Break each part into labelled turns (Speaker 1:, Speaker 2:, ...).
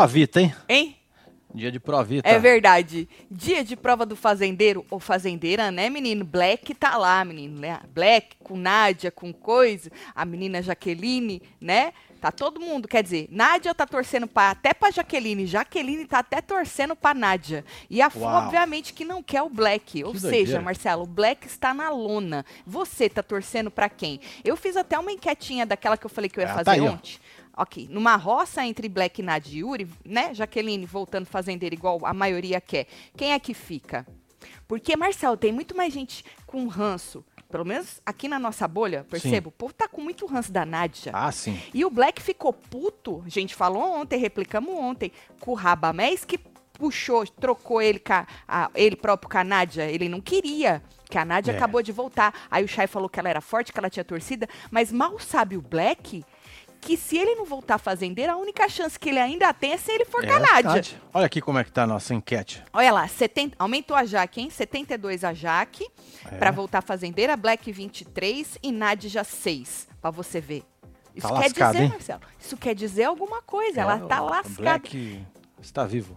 Speaker 1: provita, hein?
Speaker 2: Hein?
Speaker 1: Dia de provita.
Speaker 2: É verdade. Dia de prova do fazendeiro ou fazendeira, né, menino? Black tá lá, menino. né? Black com Nádia, com coisa. A menina Jaqueline, né? Tá todo mundo, quer dizer, Nádia tá torcendo pra, até pra Jaqueline. Jaqueline tá até torcendo pra Nádia. E a
Speaker 1: Uau.
Speaker 2: obviamente, que não quer o Black. Ou seja,
Speaker 1: doideira.
Speaker 2: Marcelo, o Black está na lona. Você tá torcendo pra quem? Eu fiz até uma enquetinha daquela que eu falei que eu ia
Speaker 1: Ah,
Speaker 2: fazer
Speaker 1: tá aí, ó.
Speaker 2: Ok, numa roça entre Black, e Yuri, né? Jaqueline voltando fazendeira igual a maioria quer. Quem é que fica? Porque, Marcelo, tem muito mais gente com ranço. Pelo menos aqui na nossa bolha, percebo, o povo tá com muito ranço da Nádia.
Speaker 1: Ah, sim.
Speaker 2: E o Black ficou puto, a gente falou ontem, replicamos ontem, com o Rabamés que puxou, trocou ele, a- a- ele próprio com a Nádia. Ele não queria, que a Nádia
Speaker 1: É.
Speaker 2: acabou de voltar. Aí o Shai falou que ela era forte, que ela tinha torcida, mas mal sabe o Black que se ele não voltar fazendeiro, a única chance que ele ainda tem é se ele for
Speaker 1: É
Speaker 2: com a Nádia.
Speaker 1: verdade. Olha aqui como é que tá a nossa enquete.
Speaker 2: Olha lá, 70, aumentou a Jaque, hein? 72 a Jaque,
Speaker 1: É.
Speaker 2: pra voltar fazendeira, Black 23 e Nádia 6, pra você ver. Isso
Speaker 1: Tá
Speaker 2: quer
Speaker 1: lascado,
Speaker 2: dizer,
Speaker 1: hein?
Speaker 2: Marcelo, isso quer dizer alguma coisa, ela
Speaker 1: É,
Speaker 2: tá
Speaker 1: o
Speaker 2: lascada.
Speaker 1: Black está vivo.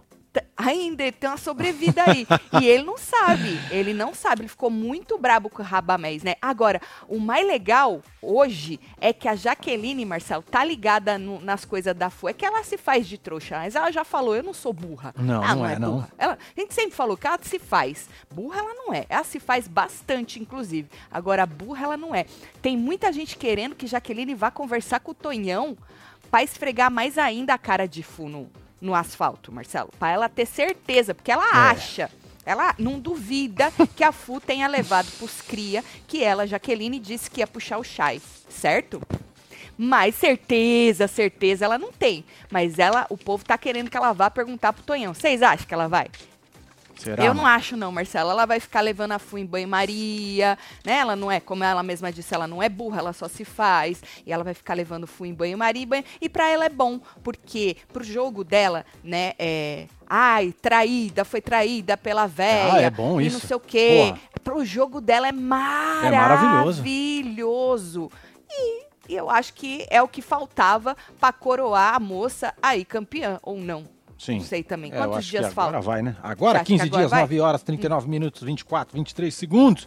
Speaker 2: Ainda ele tem uma sobrevida aí. e ele não sabe, ele não sabe, ele ficou muito brabo com o Rabamés, né? Agora, o mais legal hoje é que a Jaqueline, Marcelo, tá ligada no- nas coisas da FU, é que ela se faz de trouxa, mas ela já falou, eu não sou burra.
Speaker 1: Não,
Speaker 2: ela
Speaker 1: não é, não.
Speaker 2: burra. Ela, a gente sempre falou que ela se faz. Burra ela não é. Ela se faz bastante, inclusive. Agora, burra ela não é. Tem muita gente querendo que Jaqueline vá conversar com o Tonhão pra esfregar mais ainda a cara de Fu no, no asfalto, Marcelo. Pra ela ter certeza, porque ela
Speaker 1: É.
Speaker 2: acha. Ela não duvida que a Fu tenha levado pros cria que ela, Jaqueline, disse que ia puxar o Chai, certo? Mas certeza, certeza ela não tem. Mas ela, o povo tá querendo que ela vá perguntar pro Tonhão. Vocês acham que ela vai?
Speaker 1: Será?
Speaker 2: Eu não acho não, Marcela. Ela vai ficar levando a Fu em banho-maria, né? Ela não é, como ela mesma disse, ela não é burra, ela só se faz. E ela vai ficar levando Fu em banho-maria. e E pra ela é bom, porque pro jogo dela, né, é... Ai, traída, foi traída pela véia.
Speaker 1: Ah, é bom
Speaker 2: e
Speaker 1: isso.
Speaker 2: não sei o quê.
Speaker 1: Porra.
Speaker 2: Pro jogo dela é
Speaker 1: maravilhoso.
Speaker 2: maravilhoso. E, e eu acho que é o que faltava pra coroar a moça aí campeã, ou não.
Speaker 1: Sim.
Speaker 2: Não sei também.
Speaker 1: É,
Speaker 2: Quantos dias
Speaker 1: que agora
Speaker 2: faltam?
Speaker 1: vai, né?
Speaker 2: Você
Speaker 1: Agora,
Speaker 2: que
Speaker 1: 15
Speaker 2: agora
Speaker 1: dias,
Speaker 2: vai?
Speaker 1: 9 horas, 39 minutos, 24, 23 segundos.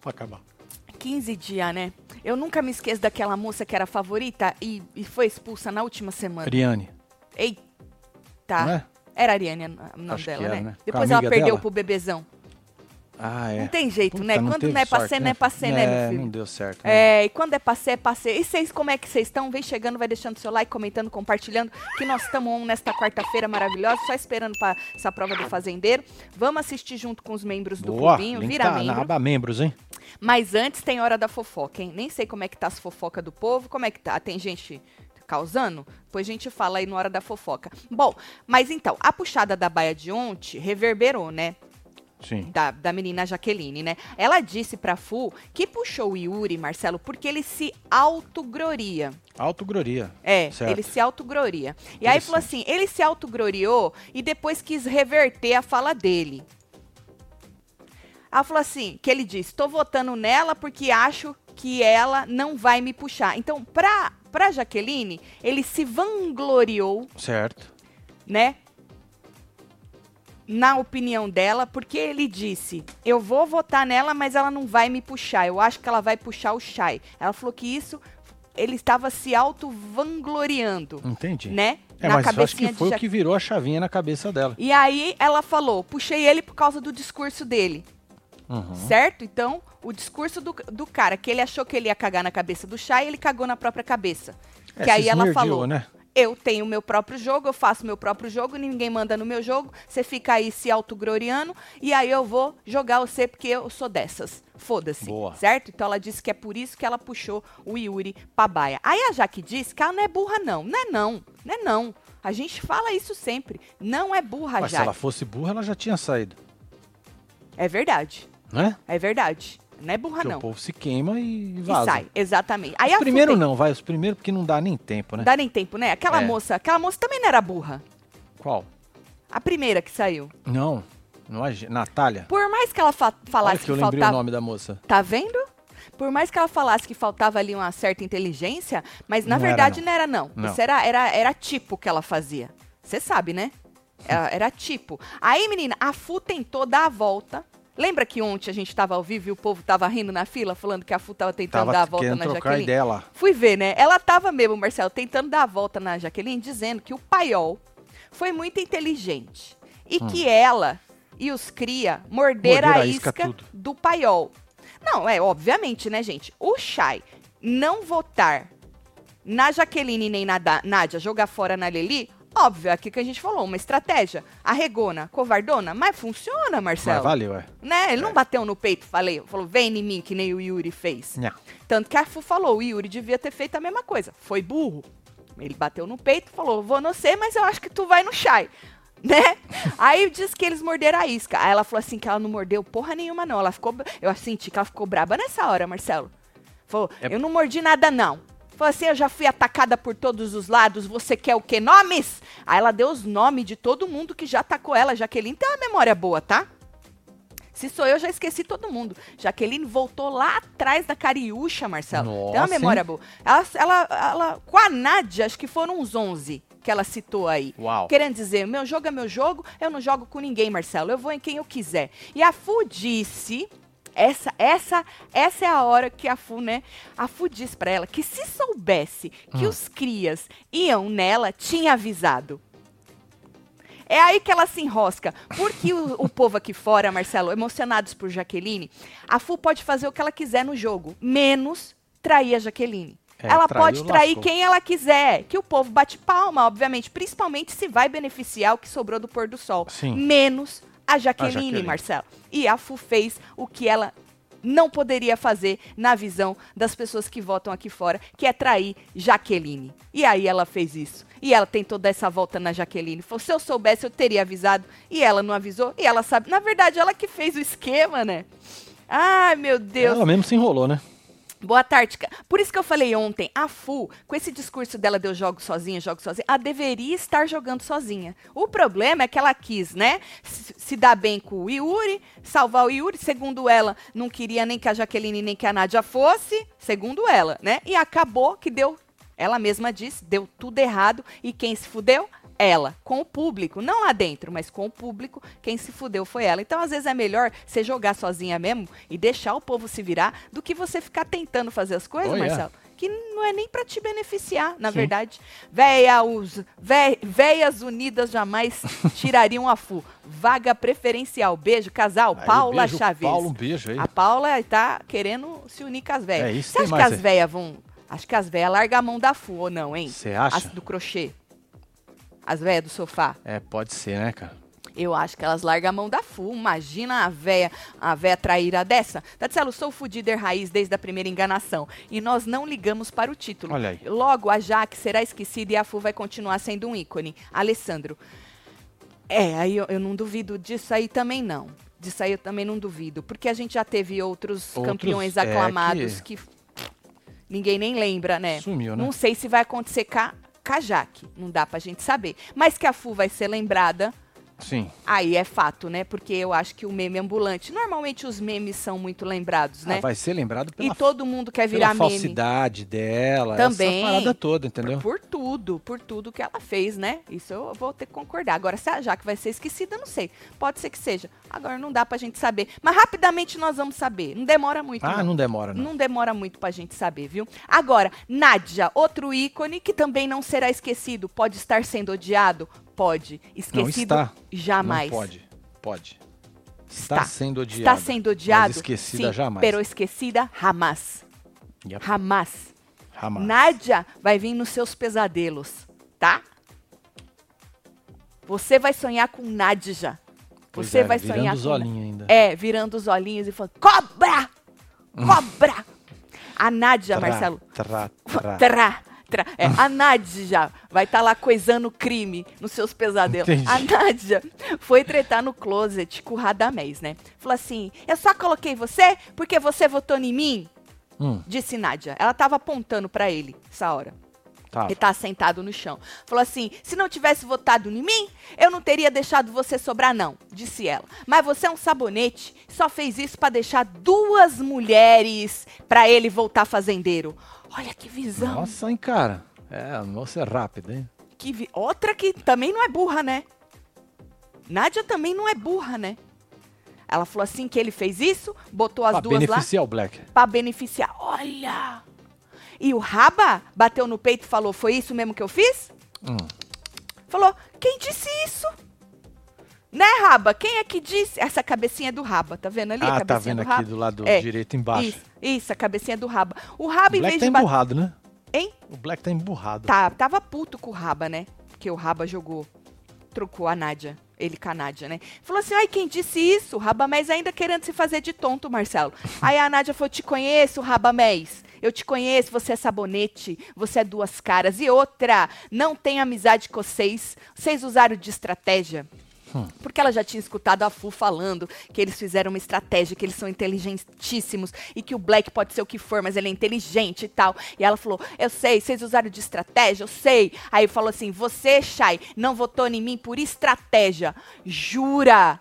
Speaker 1: Pra acabar.
Speaker 2: 15 dias, né? Eu nunca me esqueço daquela moça que era favorita e, e foi expulsa na última semana.
Speaker 1: Ariane,
Speaker 2: Eita.
Speaker 1: não é?
Speaker 2: Era a Ariane o nome
Speaker 1: Acho
Speaker 2: dela,
Speaker 1: era,
Speaker 2: né?
Speaker 1: né?
Speaker 2: Depois ela perdeu
Speaker 1: dela?
Speaker 2: pro bebezão.
Speaker 1: Ah, é.
Speaker 2: Não tem jeito,
Speaker 1: Puta,
Speaker 2: né? Quando
Speaker 1: teve
Speaker 2: não é pra
Speaker 1: sorte,
Speaker 2: ser, não é pra ser, né,
Speaker 1: É,
Speaker 2: meu filho?
Speaker 1: não deu certo. né?
Speaker 2: É, e quando é pra ser, é pra ser. E vocês, como é que vocês estão? Vem chegando, vai deixando seu like, comentando, compartilhando, que nós estamos on nesta quarta-feira maravilhosa, só esperando pra essa prova do fazendeiro. Vamos assistir junto com os membros do
Speaker 1: Boa,
Speaker 2: clubinho, vira
Speaker 1: tá
Speaker 2: membro.
Speaker 1: na aba membros, hein?
Speaker 2: Mas antes tem hora da fofoca, hein? Nem sei como é que tá as fofoca do povo, como é que tá? Tem gente causando? Depois a gente fala aí na hora da fofoca. Bom, mas então, a puxada da baia de ontem reverberou, né?
Speaker 1: Sim.
Speaker 2: Da, da menina Jaqueline, né? Ela disse pra Fu que puxou o Yuri, Marcelo, porque ele se autogloria.
Speaker 1: Autogloria.
Speaker 2: É,
Speaker 1: Certo.
Speaker 2: ele se autogloria. E aí falou assim, ele se autogloriou e depois quis reverter a fala dele. Ela falou assim, que ele disse, tô votando nela porque acho que ela não vai me puxar. Então, pra, pra Jaqueline, ele se vangloriou,
Speaker 1: Certo.
Speaker 2: né? Na opinião dela, porque ele disse, eu vou votar nela, mas ela não vai me puxar. Eu acho que ela vai puxar o Shai. Ela falou que isso, ele estava se auto-vangloriando
Speaker 1: Entendi.
Speaker 2: né?
Speaker 1: É,
Speaker 2: na
Speaker 1: mas eu acho
Speaker 2: cabecinha
Speaker 1: que foi o que virou a chavinha na cabeça dela.
Speaker 2: E aí ela falou, puxei ele por causa do discurso dele,
Speaker 1: Uhum.
Speaker 2: certo? Então, o discurso do, do cara, que ele achou que ele ia cagar na cabeça do chá e ele cagou na própria cabeça.
Speaker 1: É,
Speaker 2: que aí ela falou,
Speaker 1: né?
Speaker 2: Eu tenho o meu próprio jogo, eu faço meu próprio jogo, ninguém manda no meu jogo, você fica aí se autogloriando, e aí eu vou jogar você porque eu sou dessas. Foda-se, certo? Então ela disse que é por isso que ela puxou o Yuri pra baia. Aí a Jaque disse que ela não é burra não, não é não, não é não. A gente fala isso sempre, não é burra,
Speaker 1: Mas se
Speaker 2: Jaque.
Speaker 1: ela fosse burra, ela já tinha saído.
Speaker 2: É verdade,
Speaker 1: Né?
Speaker 2: é verdade. Não é burra
Speaker 1: Porque
Speaker 2: não.
Speaker 1: o povo se queima e
Speaker 2: E
Speaker 1: vaza.
Speaker 2: sai, exatamente. Aí
Speaker 1: Os
Speaker 2: a
Speaker 1: primeiro
Speaker 2: Fu tem-
Speaker 1: não, vai. Os primeiros porque não dá nem tempo, né?
Speaker 2: Não dá nem tempo, né? Aquela
Speaker 1: É.
Speaker 2: moça, aquela moça também não era burra.
Speaker 1: Qual?
Speaker 2: A primeira que saiu.
Speaker 1: Não. não é, Natália.
Speaker 2: Por mais que ela fa
Speaker 1: Olha
Speaker 2: falasse
Speaker 1: que
Speaker 2: que,
Speaker 1: eu lembrei
Speaker 2: faltava.
Speaker 1: o nome da moça.
Speaker 2: Tá vendo? Por mais que ela falasse que faltava ali uma certa inteligência, mas na
Speaker 1: Não era,
Speaker 2: verdade
Speaker 1: não.
Speaker 2: não era não.
Speaker 1: Não.
Speaker 2: Isso era, era, era tipo que ela fazia. Você sabe, né? Era, era tipo. Aí, menina, a Fu tentou dar a volta. Lembra que ontem a gente tava ao vivo e o povo tava rindo na fila, falando que a Fu tava tentando dar a
Speaker 1: Tava
Speaker 2: volta na Jaqueline?
Speaker 1: lá.
Speaker 2: Fui ver, né? Ela tava mesmo, Marcelo, tentando dar a volta na Jaqueline, dizendo que o paiol foi muito inteligente. E que ela e os cria morderam a
Speaker 1: isca
Speaker 2: isca do paiol. Não, é obviamente, né, gente? O Chay não votar na Jaqueline nem na Da- Nádia, jogar fora na Leli, óbvio, é aqui que a gente falou, uma estratégia. Arregona, covardona, mas funciona,
Speaker 1: Mas
Speaker 2: Marcelo.
Speaker 1: valeu, é.
Speaker 2: Né? Ele não bateu no peito, falei, falou, vem em mim, que nem o Yuri fez.
Speaker 1: Não.
Speaker 2: Tanto que a Fu falou, o Yuri devia ter feito a mesma coisa. Foi burro. Ele bateu no peito e falou, vou no você, mas eu acho que tu vai no Shai. Né? Aí diz que eles morderam a isca. Aí ela falou assim que ela não mordeu porra nenhuma, não. Ela ficou. Eu senti que ela ficou braba nessa hora, Marcelo. Falou,
Speaker 1: É-
Speaker 2: eu não mordi nada, não. Falou assim, eu já fui atacada por todos os lados, você quer o quê? Nomes? Aí ela deu os nomes de todo mundo que já atacou ela. Jaqueline tem uma memória boa, tá? Se sou eu, já esqueci todo mundo. Jaqueline voltou lá atrás da Cariúcha, Marcelo. Tem uma
Speaker 1: Nossa,
Speaker 2: memória
Speaker 1: hein?
Speaker 2: boa. Ela, ela, ela- com a Nádia, acho que foram uns 11 que ela citou aí.
Speaker 1: Uau.
Speaker 2: Querendo dizer, meu jogo é meu jogo, eu não jogo com ninguém, Marcelo. Eu vou em quem eu quiser. E a Fu disse, essa, essa, essa é a hora que a Fu, né? A Fu disse pra ela que se soubesse que os crias iam nela, tinha avisado. É aí que ela se enrosca. Porque o, o povo aqui fora, Marcelo, emocionados por Jaqueline, a Fu pode fazer o que ela quiser no jogo, menos trair a Jaqueline.
Speaker 1: É,
Speaker 2: ela
Speaker 1: traiu,
Speaker 2: pode trair
Speaker 1: lascou.
Speaker 2: quem ela quiser, que o povo bate palma, obviamente, principalmente se vai beneficiar o que sobrou do pôr do sol.
Speaker 1: Sim.
Speaker 2: Menos a Jaqueline,
Speaker 1: Jaqueline.
Speaker 2: Marcelo. E a Fu fez o que ela não poderia fazer na visão das pessoas que votam aqui fora, que é trair Jaqueline. E aí ela fez isso. E ela tentou dar essa volta na Jaqueline. Falou, se eu soubesse, eu teria avisado. E ela não avisou. E ela sabe. Na verdade, ela que fez o esquema, né? Ai, meu Deus.
Speaker 1: Ela mesmo se enrolou, né?
Speaker 2: Boa tarde. Por isso que eu falei ontem, a Fu, com esse discurso dela de eu jogo sozinha, jogo sozinha, ela deveria estar jogando sozinha. O problema é que ela quis, né, se, se dar bem com o Yuri, salvar o Yuri, segundo ela, não queria nem que a Jaqueline nem que a Nádia fosse, segundo ela, né? E acabou que deu, ela mesma disse, deu tudo errado e quem se fudeu? Ela, com o público, não lá dentro, mas com o público, quem se fudeu foi ela. Então, às vezes, é melhor você jogar sozinha mesmo e deixar o povo se virar do que você ficar tentando fazer as coisas,
Speaker 1: Oh, yeah.
Speaker 2: Marcelo, que não é nem pra te beneficiar, na
Speaker 1: Sim.
Speaker 2: verdade. Véia, os, vé, véias unidas jamais tirariam a FU. Vaga preferencial. Beijo, casal.
Speaker 1: Aí,
Speaker 2: Paula
Speaker 1: beijo,
Speaker 2: Chaves.
Speaker 1: Paulo, um beijo aí.
Speaker 2: A Paula tá querendo se unir com as véias.
Speaker 1: É
Speaker 2: Você acha que as
Speaker 1: aí.
Speaker 2: véias vão. Acho que as véias largam a mão da FU ou não, hein?
Speaker 1: Você acha?
Speaker 2: As do crochê. As véias do sofá.
Speaker 1: É, pode ser, né, cara?
Speaker 2: Eu acho que elas largam a mão da FU. Imagina a véia, a véia traíra dessa. Tatielo, sou fudider raiz desde a primeira enganação. E nós não ligamos para o título.
Speaker 1: Olha aí.
Speaker 2: Logo, a Jaque será esquecida e a FU vai continuar sendo um ícone. Alessandro. É, aí eu, eu não duvido disso aí também não. Disso aí eu também não duvido. Porque a gente já teve outros,
Speaker 1: Outros,
Speaker 2: campeões
Speaker 1: é,
Speaker 2: aclamados que... ninguém nem lembra, né?
Speaker 1: Sumiu, né?
Speaker 2: Não sei se vai acontecer com a, com a Jaque. Não dá pra gente saber. Mas que a FU vai ser lembrada,
Speaker 1: Sim.
Speaker 2: Aí é fato, né? Porque eu acho que o meme ambulante. Normalmente os memes são muito lembrados, né?
Speaker 1: Ah, vai ser lembrado pela,
Speaker 2: e todo mundo quer
Speaker 1: pela
Speaker 2: virar meme.
Speaker 1: falsidade dela,
Speaker 2: Também.
Speaker 1: essa parada toda, entendeu?
Speaker 2: Por tudo, por tudo que ela fez, né? Isso eu vou ter que concordar. Agora, se a Jaque vai ser esquecida, não sei. Pode ser que seja. Agora não dá pra gente saber. Mas rapidamente nós vamos saber. Não demora muito.
Speaker 1: Ah, não demora, não.
Speaker 2: Não demora muito pra gente saber, viu? Agora, Nádia, outro ícone que também não será esquecido, pode estar sendo odiado? Pode. Esquecido?
Speaker 1: não está.
Speaker 2: Jamais.
Speaker 1: Não pode. Pode. Está,
Speaker 2: Está.
Speaker 1: sendo odiada.
Speaker 2: Está sendo odiado?
Speaker 1: Mas esquecida
Speaker 2: Sim,
Speaker 1: jamais.
Speaker 2: Pero esquecida, jamás.
Speaker 1: Yep.
Speaker 2: Jamás.
Speaker 1: Jamais.
Speaker 2: Nádia vai vir nos seus pesadelos, tá? Você vai sonhar com Nádia.
Speaker 1: Pois
Speaker 2: Você
Speaker 1: é,
Speaker 2: vai
Speaker 1: virando
Speaker 2: sonhar
Speaker 1: os
Speaker 2: com
Speaker 1: olhinhos ainda.
Speaker 2: É, virando os olhinhos e falando: "Cobra! Cobra!" A Nádia,
Speaker 1: Tra,
Speaker 2: Marcelo,
Speaker 1: Tra, tra.
Speaker 2: Tra, tra. É, a Nádia vai estar lá coisando crime nos seus pesadelos.
Speaker 1: Entendi.
Speaker 2: A Nádia foi tretar no closet com o Radamés, né? Falou assim: eu só coloquei você porque você votou em mim,
Speaker 1: Hum,
Speaker 2: disse Nádia. Ela tava apontando pra ele essa hora.
Speaker 1: Tava.
Speaker 2: Ele tá sentado no chão. Falou assim: se não tivesse votado em mim, eu não teria deixado você sobrar, não, disse ela. Mas você é um sabonete, só fez isso pra deixar duas mulheres pra ele voltar fazendeiro. Olha que visão.
Speaker 1: Nossa, hein, cara. É, a moça é rápida, hein?
Speaker 2: Que vi- Outra que também não é burra, né? Nádia também não é burra, né? Ela falou assim que ele fez isso, botou as
Speaker 1: pra
Speaker 2: duas lá
Speaker 1: beneficiar o Black.
Speaker 2: pra beneficiar. Olha! E o Raba bateu no peito e falou: Foi isso mesmo que eu fiz?
Speaker 1: Hum.
Speaker 2: Falou: Quem disse isso? Né, Raba? Quem é que disse? Essa cabecinha do Raba, tá vendo ali?
Speaker 1: Ah, tá vendo
Speaker 2: do
Speaker 1: aqui do lado
Speaker 2: É,
Speaker 1: direito embaixo.
Speaker 2: Isso, isso, a cabecinha do Raba. O Raba,
Speaker 1: O
Speaker 2: em
Speaker 1: Black
Speaker 2: vez
Speaker 1: tá
Speaker 2: de
Speaker 1: emburrado, né?
Speaker 2: Hein?
Speaker 1: O Black tá emburrado.
Speaker 2: Tá, tava puto com o Raba, né? Porque o Raba jogou, trocou a Nádia, ele com a Nádia, né? Falou assim, ai, quem disse isso? Rabamés ainda querendo se fazer de tonto, Marcelo. Aí a Nádia falou, te conheço, Rabamés. Eu te conheço, você é sabonete, você é duas caras. E outra, não tem amizade com vocês. Vocês usaram de estratégia. Porque ela já tinha escutado a Fu falando que eles fizeram uma estratégia, que eles são inteligentíssimos e que o Black pode ser o que for, mas ele é inteligente e tal. E ela falou: Eu sei, vocês usaram de estratégia, eu sei. Aí falou assim: Você, Shai, não votou em mim por estratégia. Jura?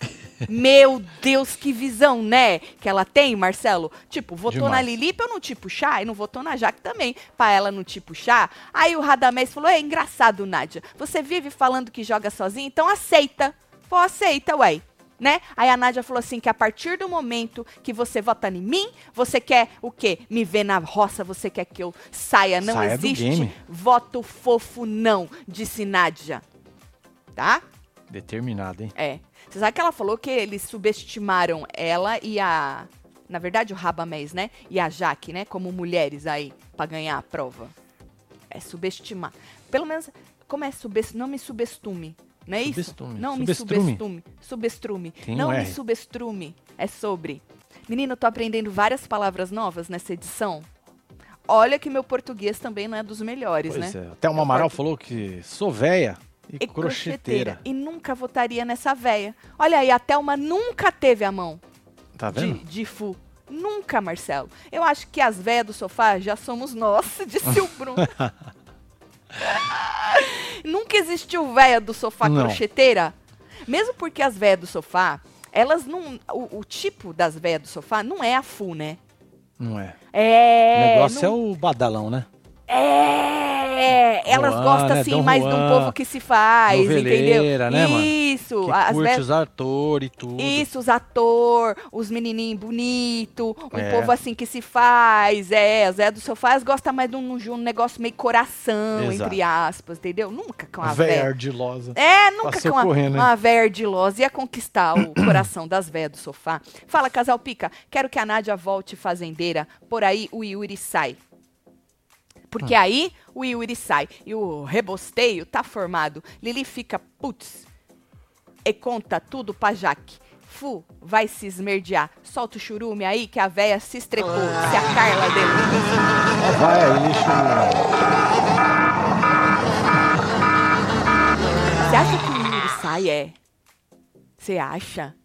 Speaker 2: Meu Deus, que visão, né? Que ela tem, Marcelo. Tipo, votou na
Speaker 1: Demais.
Speaker 2: Lili pra eu não te puxar e não votou na Jaque também, pra ela não te puxar. Aí o Radamés falou: É engraçado, Nádia. Você vive falando que joga sozinha, então aceita. Pô, aceita, ué. Né? Aí a Nádia falou assim que a partir do momento que você vota em mim, você quer o quê? Me ver na roça, você quer que eu saia, não
Speaker 1: Saia
Speaker 2: existe. Voto fofo não, disse Nádia. Tá?
Speaker 1: Determinado, hein?
Speaker 2: É. Você sabe que ela falou que eles subestimaram ela e a. Na verdade, o Rabamés, né? E a Jaque, né? Como mulheres aí, pra ganhar a prova. É subestimar. Pelo menos, como é subestimar? Não me subestume. Não é isso?
Speaker 1: Subestume.
Speaker 2: Não me subestume. Subestrume.
Speaker 1: Tem
Speaker 2: Não
Speaker 1: um
Speaker 2: me subestrume. É sobre. Menino, eu tô aprendendo várias palavras novas nessa edição. Olha que meu português também não é dos melhores,
Speaker 1: Pois
Speaker 2: né?
Speaker 1: é. Até o Amaral falou que sou véia e,
Speaker 2: e
Speaker 1: crocheteira.
Speaker 2: E nunca votaria nessa véia. Olha aí, a Thelma nunca teve a mão
Speaker 1: Tá
Speaker 2: de,
Speaker 1: vendo?
Speaker 2: de fu. Nunca, Marcelo. Eu acho que as véias do sofá já somos nós, disse o Bruno. nunca existiu véia do sofá
Speaker 1: Não.
Speaker 2: crocheteira. Mesmo porque as véias do sofá, elas não. O, o tipo das véias do sofá não é a fu, né?
Speaker 1: Não é.
Speaker 2: É.
Speaker 1: o negócio
Speaker 2: não-
Speaker 1: é o badalão, né?
Speaker 2: É, elas
Speaker 1: Juan,
Speaker 2: gostam
Speaker 1: né?
Speaker 2: assim
Speaker 1: Dom
Speaker 2: mais de um
Speaker 1: Juan,
Speaker 2: povo que se faz, entendeu?
Speaker 1: né, mano?
Speaker 2: Isso,
Speaker 1: Que
Speaker 2: as
Speaker 1: curte os atores e tudo.
Speaker 2: Isso, os ator, os menininhos bonitos, um
Speaker 1: É.
Speaker 2: povo assim que se faz, é, Zé do Sofá, elas gostam mais de um, de um negócio meio coração,
Speaker 1: Exato.
Speaker 2: entre aspas, entendeu? Nunca com a
Speaker 1: véia
Speaker 2: véia.
Speaker 1: ardilosa.
Speaker 2: É, nunca
Speaker 1: Passou
Speaker 2: com a,
Speaker 1: correndo, hein?
Speaker 2: uma véia ardilosa ia conquistar o coração das véias do sofá. Fala, casal pica, quero que a Nádia volte fazendeira, por aí o Yuri sai. Porque aí o Yuri sai e o rebosteio tá formado. Lili fica, putz, e conta tudo pra Jaque. Fu, vai se esmerdear. Solta o churume aí que a véia se estrepou. Se a Carla deu.
Speaker 1: Ó, vai aí, lixo.
Speaker 2: Você acha que o Yuri sai? É. Você acha?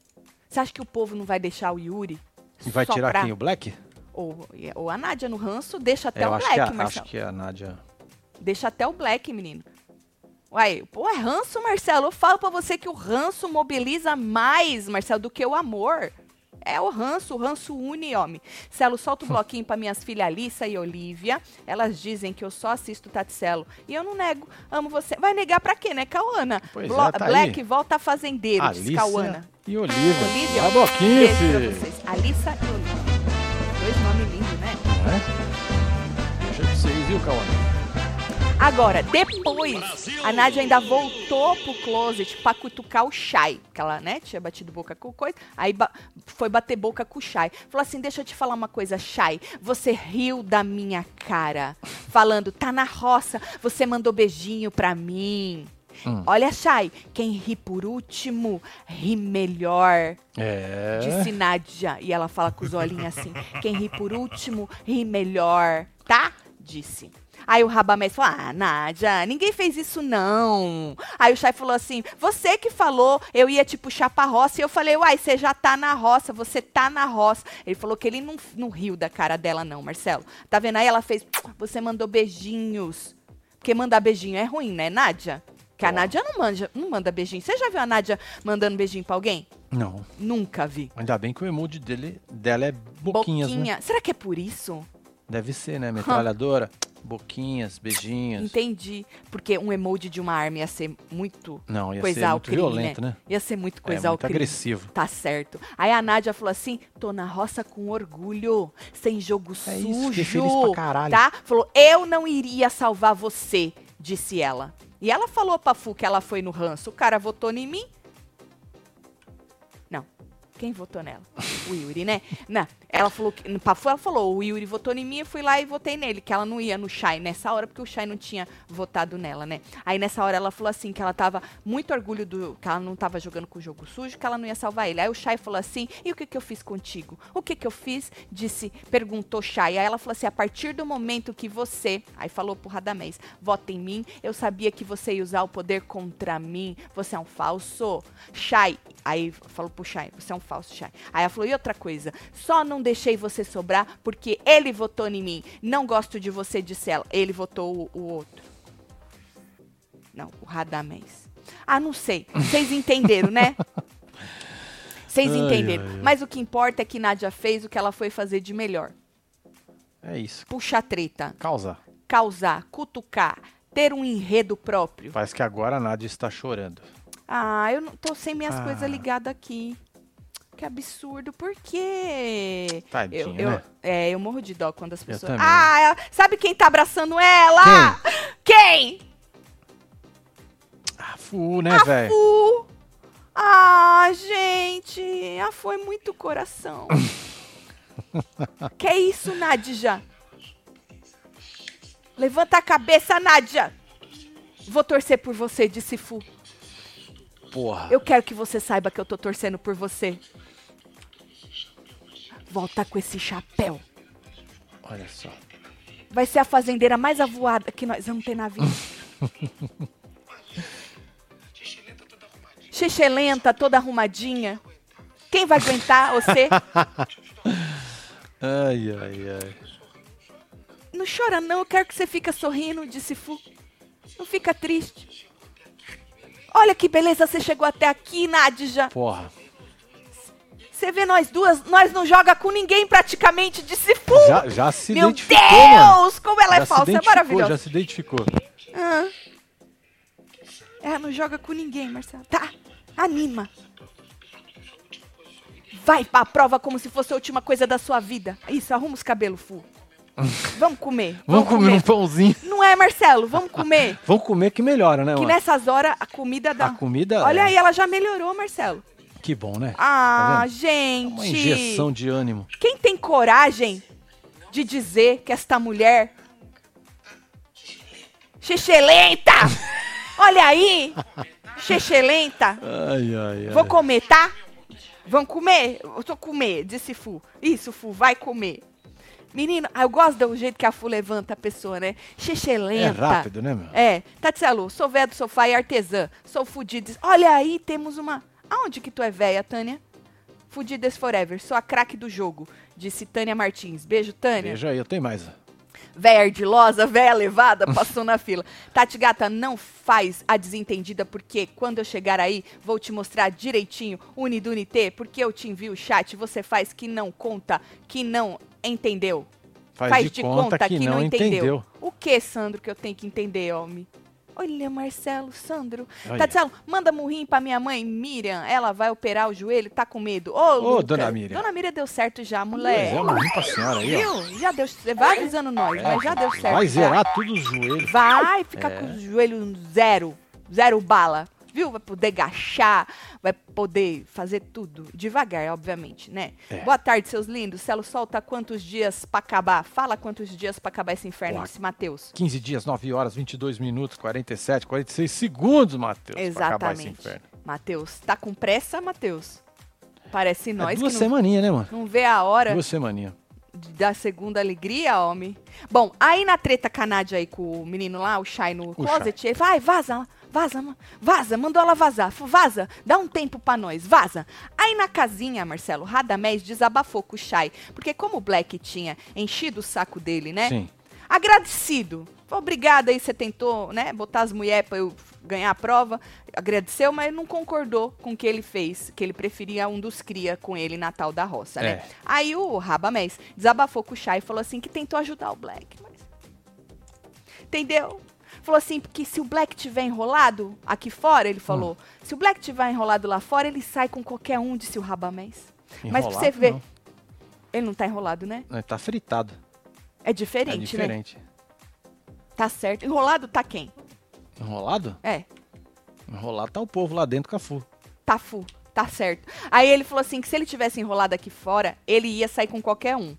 Speaker 2: Você acha que o povo não vai deixar o Yuri?
Speaker 1: E vai tirar
Speaker 2: soprar?
Speaker 1: quem? O Black?
Speaker 2: Ou, ou a Nádia no ranço, deixa até
Speaker 1: É,
Speaker 2: o Black,
Speaker 1: a,
Speaker 2: Marcelo.
Speaker 1: acho que a Nádia.
Speaker 2: Deixa até o Black, menino. Uai, pô, é ranço, Marcelo. Eu falo pra você que o ranço mobiliza mais, Marcelo, do que o amor. É o ranço, o ranço une, homem. Celo, solta o bloquinho pra minhas filhas Alissa e Olivia. Elas dizem que eu só assisto Taticelo. E eu não nego. Amo você. Vai negar pra quê, né, Cauana?
Speaker 1: Pois
Speaker 2: Blo-
Speaker 1: é, tá
Speaker 2: Black,
Speaker 1: aí.
Speaker 2: volta a fazendeiro, diz Cauana.
Speaker 1: e Olivia.
Speaker 2: Olivia,
Speaker 1: Vai bloquinho, filho.
Speaker 2: Alissa e Olivia. Dois nomes lindos, né?
Speaker 1: Não é? Deixa pra vocês, viu, Cauã?
Speaker 2: Agora, depois, a Nádia ainda voltou pro closet pra cutucar o Shai. Que ela, né, tinha batido boca com o coisa. Aí ba- foi bater boca com o Shai. Falou assim: deixa eu te falar uma coisa, Shai. Você riu da minha cara. Falando, tá na roça, você mandou beijinho pra mim.
Speaker 1: Hum.
Speaker 2: Olha, Shai, quem ri por último, ri melhor.
Speaker 1: É.
Speaker 2: Disse Nádia. E ela fala com os olhinhos assim: quem ri por último, ri melhor, tá? Disse. Aí o Rabamés falou: Ah, Nádia, ninguém fez isso não. Aí o Chay falou assim: Você que falou, eu ia te puxar pra roça. E eu falei: Uai, você já tá na roça, você tá na roça. Ele falou que ele não, não riu da cara dela, não, Marcelo. Tá vendo aí? Ela fez: Você mandou beijinhos Porque mandar beijinho é ruim, né, Nádia? Que a. Nádia não, manja, não manda beijinho. Você já viu a Nádia mandando beijinho pra alguém?
Speaker 1: Não.
Speaker 2: Nunca vi.
Speaker 1: Ainda bem que o emoji dele, dela é boquinhas, né?
Speaker 2: Será que é por isso?
Speaker 1: Deve ser, né? Metralhadora, boquinhas, beijinhos.
Speaker 2: Entendi. Porque um emoji de uma arma ia ser muito
Speaker 1: Não, ia
Speaker 2: coisar
Speaker 1: ser muito
Speaker 2: crime,
Speaker 1: violento, né?
Speaker 2: Ia ser muito
Speaker 1: É,
Speaker 2: coisar o
Speaker 1: muito agressivo.
Speaker 2: Tá certo. Aí a Nádia falou assim: tô na roça com orgulho, sem jogo
Speaker 1: É
Speaker 2: sujo.
Speaker 1: isso, feliz pra caralho.
Speaker 2: Tá? Falou: eu não iria salvar você, disse ela. E ela falou pra Fu que ela foi no ranço. O cara votou em mim. Quem votou nela? O Yuri, né? Não. Ela falou que. Ela falou: o Yuri votou em mim, eu fui lá e votei nele. Que ela não ia no Shai nessa hora, porque o Shai não tinha votado nela, né? Aí nessa hora ela falou assim: que ela tava muito orgulho do. que ela não tava jogando com o jogo sujo, que ela não ia salvar ele. Aí o Shai falou assim: e o que que eu fiz contigo? O que que eu fiz? Disse, perguntou Shai. Aí ela falou assim: a partir do momento que você. Aí falou pro Radamés: vota em mim, eu sabia que você ia usar o poder contra mim. Você é um falso. Shai. Aí falou pro Shai: você é um falso, Shai. Aí ela falou: e outra coisa, só não deixei você sobrar porque ele votou em mim. Não gosto de você, disse ela. Ele votou o, o outro. Não, o Radamés. Ah, não sei. Vocês entenderam, né? Vocês
Speaker 1: Ai,
Speaker 2: entenderam.
Speaker 1: ai, ai.
Speaker 2: Mas o que importa é que Nádia fez o que ela foi fazer de melhor.
Speaker 1: É isso.
Speaker 2: Puxar treta,
Speaker 1: Causar.
Speaker 2: causar, cutucar, ter um enredo próprio.
Speaker 1: Parece que agora a Nádia está chorando.
Speaker 2: Ah, eu não tô sem minhas
Speaker 1: Ah.
Speaker 2: coisas ligadas aqui. Que absurdo. Por quê?
Speaker 1: Tadinha,
Speaker 2: eu, eu-
Speaker 1: né?
Speaker 2: É, eu morro de dó quando as pessoas. Ah, ela- sabe quem tá abraçando ela? Quem?
Speaker 1: Ah, fu, né, velho?
Speaker 2: Fu. Ah, gente. Ah, foi muito coração. que é isso, Nádia? Levanta a cabeça, Nádia. Vou torcer por você, disse Fu.
Speaker 1: Porra.
Speaker 2: Eu quero que você saiba que eu tô torcendo por você. Volta com esse chapéu.
Speaker 1: Olha só.
Speaker 2: Vai ser a fazendeira mais avoada que nós vamos ter na vida. Xixelenta, toda arrumadinha. Quem vai aguentar você?
Speaker 1: Ai, ai, ai.
Speaker 2: Não chora não, eu quero que você fique sorrindo, disse Fu. Não fica triste. Olha que beleza, você chegou até aqui, Nádia.
Speaker 1: Porra.
Speaker 2: Você vê nós duas, nós não joga com ninguém praticamente, disse Fu.
Speaker 1: Já, já se
Speaker 2: Meu
Speaker 1: identificou, mano.
Speaker 2: Deus, como ela
Speaker 1: já
Speaker 2: é
Speaker 1: se
Speaker 2: falsa, é maravilhosa.
Speaker 1: Já se identificou.
Speaker 2: Ah. Ela não joga com ninguém, Marcelo. Tá, anima. Vai pra prova como se fosse a última coisa da sua vida. Isso, arruma os cabelos, Fu. Vamos comer.
Speaker 1: Vamos comer um pãozinho.
Speaker 2: Não é, Marcelo? Vamos comer.
Speaker 1: Vamos comer que melhora, né,
Speaker 2: Que
Speaker 1: mano?
Speaker 2: nessas horas a comida dá.
Speaker 1: A comida.
Speaker 2: Olha
Speaker 1: é-
Speaker 2: aí, ela já melhorou, Marcelo.
Speaker 1: Que bom, né?
Speaker 2: Ah,
Speaker 1: Tá vendo?
Speaker 2: gente.
Speaker 1: Uma injeção de ânimo.
Speaker 2: Quem tem coragem de dizer que esta mulher. Xixelenta! Olha aí! Xixelenta!
Speaker 1: Ai, ai, ai.
Speaker 2: Vou comer, tá? Vão comer? Eu tô comer, disse Fu. Isso, Fu, vai comer. Menina, ah, eu gosto do jeito que a Fu levanta a pessoa, né?
Speaker 1: É
Speaker 2: Xixelenta.
Speaker 1: rápido, né, meu?
Speaker 2: É, Tatselo, sou véia do sofá e artesã. Sou fudida. Olha aí, temos uma. Aonde que tu é véia, Tânia? Fudidas Forever, sou a craque do jogo, disse Tânia Martins. Beijo, Tânia.
Speaker 1: Veja aí, eu tenho mais.
Speaker 2: Véia ardilosa, véia levada, passou na fila. Tati Gata, não faz a desentendida, porque quando eu chegar aí, vou te mostrar direitinho, Unidunité, porque eu te envio o chat, você faz que não conta, que não entendeu.
Speaker 1: Faz, de, conta, que, não entendeu.
Speaker 2: O que, Sandro, que eu tenho que entender, homem? Olha, Marcelo, Sandro.
Speaker 1: Olha.
Speaker 2: Tatielo, manda murrinho pra minha mãe, Miriam. Ela vai operar o joelho, tá com medo. Ô,
Speaker 1: Ô,
Speaker 2: Luca.
Speaker 1: dona Miriam.
Speaker 2: Dona Miriam deu certo já,
Speaker 1: Mas
Speaker 2: mulher.
Speaker 1: é uma pra senhora aí, ó.
Speaker 2: Viu? Já deu certo. Vai avisando nós, mas já deu certo.
Speaker 1: Vai zerar tudo os joelhos.
Speaker 2: Vai ficar
Speaker 1: É.
Speaker 2: com o joelho zero. Zero bala. Viu? Vai poder gachar, vai poder fazer tudo. Devagar, obviamente, né?
Speaker 1: É.
Speaker 2: Boa tarde, seus lindos. Celo solta quantos dias pra acabar? Fala quantos dias pra acabar esse inferno, disse Matheus.
Speaker 1: 15 dias, 9 horas, 22 minutos, 47, 46 segundos, Matheus. Pra acabar esse
Speaker 2: Exatamente.
Speaker 1: inferno.
Speaker 2: Matheus, tá com pressa, Matheus? Parece
Speaker 1: É
Speaker 2: nós
Speaker 1: duas
Speaker 2: que não,
Speaker 1: semaninhas, né, mano?
Speaker 2: não vê a hora
Speaker 1: Duas semaninhas.
Speaker 2: da segunda alegria, homem. Bom, aí na treta canádia aí com o menino lá, o Shai no closet, ele vai, vaza, vaza, vaza, mandou ela vazar, vaza, dá um tempo pra nós, vaza. Aí na casinha, Marcelo, Radamés desabafou com o Shai, porque como o Black tinha enchido o saco dele, né?
Speaker 1: Sim.
Speaker 2: agradecido. Obrigada aí, você tentou, né, botar as mulheres para eu ganhar a prova, agradeceu, mas não concordou com o que ele fez, que ele preferia um dos cria com ele na tal da roça, né?
Speaker 1: É.
Speaker 2: Aí o Rabamés desabafou com o Chá e falou assim que tentou ajudar o Black, mas... Entendeu? Falou assim, porque se o Black tiver enrolado aqui fora, ele falou, se o Black tiver enrolado lá fora, ele sai com qualquer um, disse o Rabamés. Mas pra você ver,
Speaker 1: não.
Speaker 2: ele não tá enrolado, né?
Speaker 1: Não, tá fritado.
Speaker 2: É
Speaker 1: É
Speaker 2: diferente, né?
Speaker 1: diferente.
Speaker 2: Tá certo. Enrolado tá quem?
Speaker 1: Enrolado?
Speaker 2: É,
Speaker 1: Enrolado tá o povo lá dentro, Cafu.
Speaker 2: tá full. Tá certo. Aí ele falou assim que se ele tivesse enrolado aqui fora, ele ia sair com qualquer um.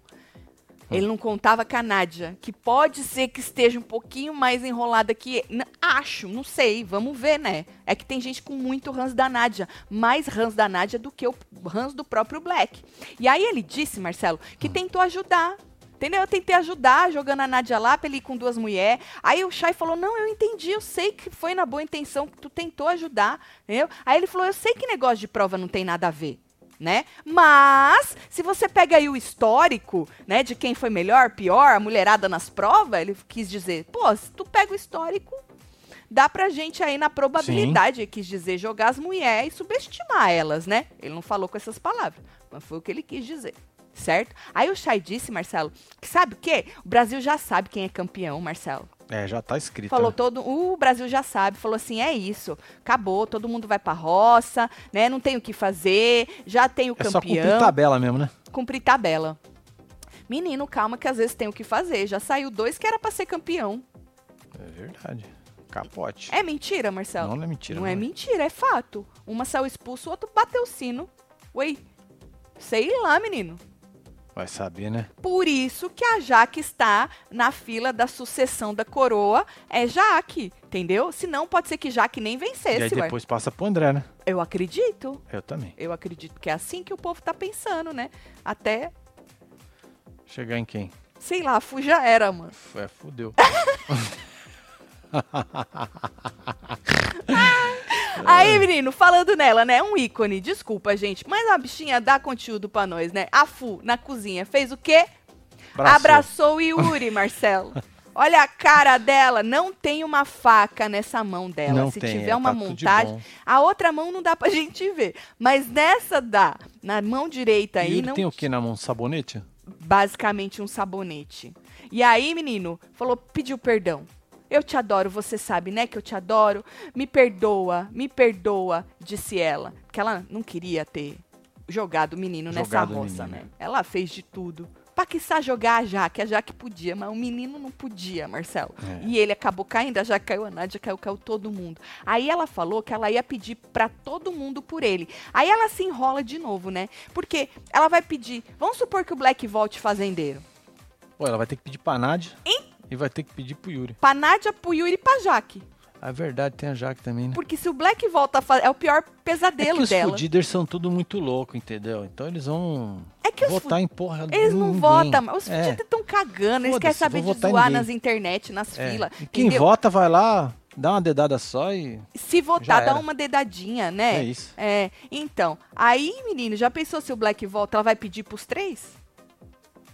Speaker 2: Ele não contava com a Nádia, que pode ser que esteja um pouquinho mais enrolada que Acho, não sei, vamos ver, né? É que tem gente com muito rãs da Nádia, mais rãs da Nádia do que o rãs do próprio Black. E aí ele disse, Marcelo, que tentou ajudar. Entendeu? Eu tentei ajudar, jogando a Nádia lá pra ele ir com duas mulheres. Aí o Chay falou: Não, eu entendi, eu sei que foi na boa intenção que tu tentou ajudar. Entendeu? Aí ele falou: Eu sei que negócio de prova não tem nada a ver. Né? Mas, se você pega aí o histórico, né, de quem foi melhor, pior, a mulherada nas provas, ele quis dizer, pô, se tu pega o histórico, dá pra gente aí na probabilidade, ele quis dizer, jogar as mulheres e subestimar elas, né? Ele não falou com essas palavras, mas foi o que ele quis dizer. Certo? Aí o Chay disse, Marcelo, que sabe o quê? O Brasil já sabe quem é campeão, Marcelo.
Speaker 1: É, já tá escrito.
Speaker 2: Falou
Speaker 1: né?
Speaker 2: todo, o Brasil já sabe, falou assim, é isso, acabou, todo mundo vai pra roça, né? Não tem o que fazer, já tem o
Speaker 1: É só cumprir
Speaker 2: campeão,
Speaker 1: tabela mesmo, né?
Speaker 2: cumprir tabela. Menino, calma que às vezes tem o que fazer. Já saiu dois que era pra ser campeão.
Speaker 1: É verdade. Capote.
Speaker 2: É mentira, Marcelo?
Speaker 1: Não, não é mentira.
Speaker 2: Não é mentira, é fato. Uma saiu expulso, o outro bateu o sino. Ué, sei lá, menino.
Speaker 1: Vai saber, né?
Speaker 2: Por isso que a Jaque está na fila da sucessão da coroa. É Jaque, entendeu? Senão pode ser que Jaque nem
Speaker 1: e aí
Speaker 2: vencesse, ué.
Speaker 1: depois passa pro André, né?
Speaker 2: Eu acredito.
Speaker 1: Eu também.
Speaker 2: Eu acredito que é assim que o povo tá pensando, né? Até,
Speaker 1: Chegar em quem?
Speaker 2: sei lá, a Fu já era, mano.
Speaker 1: É, fudeu.
Speaker 2: Aí, menino, falando nela, né? Um ícone, desculpa, gente. Mas a bichinha dá conteúdo pra nós, né? A Fu, na cozinha, fez o quê?
Speaker 1: Abraçou.
Speaker 2: Abraçou o Yuri, Marcelo. Olha a cara dela, não tem uma faca nessa mão dela.
Speaker 1: Não
Speaker 2: Se
Speaker 1: tem,
Speaker 2: tiver
Speaker 1: é,
Speaker 2: uma
Speaker 1: tá
Speaker 2: montagem, a outra mão não dá pra gente ver. Mas nessa dá, na mão direita aí,
Speaker 1: Yuri
Speaker 2: não
Speaker 1: tem o que na mão? Sabonete?
Speaker 2: basicamente um sabonete. E aí, menino, falou, pediu perdão. Eu te adoro, você sabe, né, que eu te adoro. Me perdoa, me perdoa, disse ela. Porque ela não queria ter jogado o menino nessa
Speaker 1: Jogado o
Speaker 2: roça, né? Ela fez de tudo. Pra quiçá jogar a Jaque, a Jaque podia, mas o menino não podia, Marcelo.
Speaker 1: É.
Speaker 2: E ele acabou caindo, a Jaque caiu, a Nádia caiu, caiu todo mundo. Aí ela falou que ela ia pedir pra todo mundo por ele. Aí ela se enrola de novo, né? Porque ela vai pedir, vamos supor que o Black volte fazendeiro.
Speaker 1: Pô, ela vai ter que pedir pra Nádia e vai ter que pedir pro Yuri.
Speaker 2: Pra Nádia, pro Yuri e pra Jaque.
Speaker 1: A verdade tem a Jaque também, né?
Speaker 2: Porque se o Black volta a fazer. É o pior
Speaker 1: É
Speaker 2: pesadelo
Speaker 1: que os
Speaker 2: dela.
Speaker 1: fudidos são tudo muito louco, entendeu? Então eles vão
Speaker 2: É que os
Speaker 1: votar em porra
Speaker 2: Eles não
Speaker 1: ninguém.
Speaker 2: votam, mas os
Speaker 1: É.
Speaker 2: fudidos estão cagando. Eles querem saber de zoar
Speaker 1: ninguém.
Speaker 2: nas internet, nas
Speaker 1: É.
Speaker 2: filas.
Speaker 1: E quem
Speaker 2: entendeu?
Speaker 1: vota vai lá, dá uma dedada só e
Speaker 2: Se votar, dá uma dedadinha, né?
Speaker 1: é isso.
Speaker 2: É, então, aí, menino, já pensou se o Black volta, ela vai pedir pros três?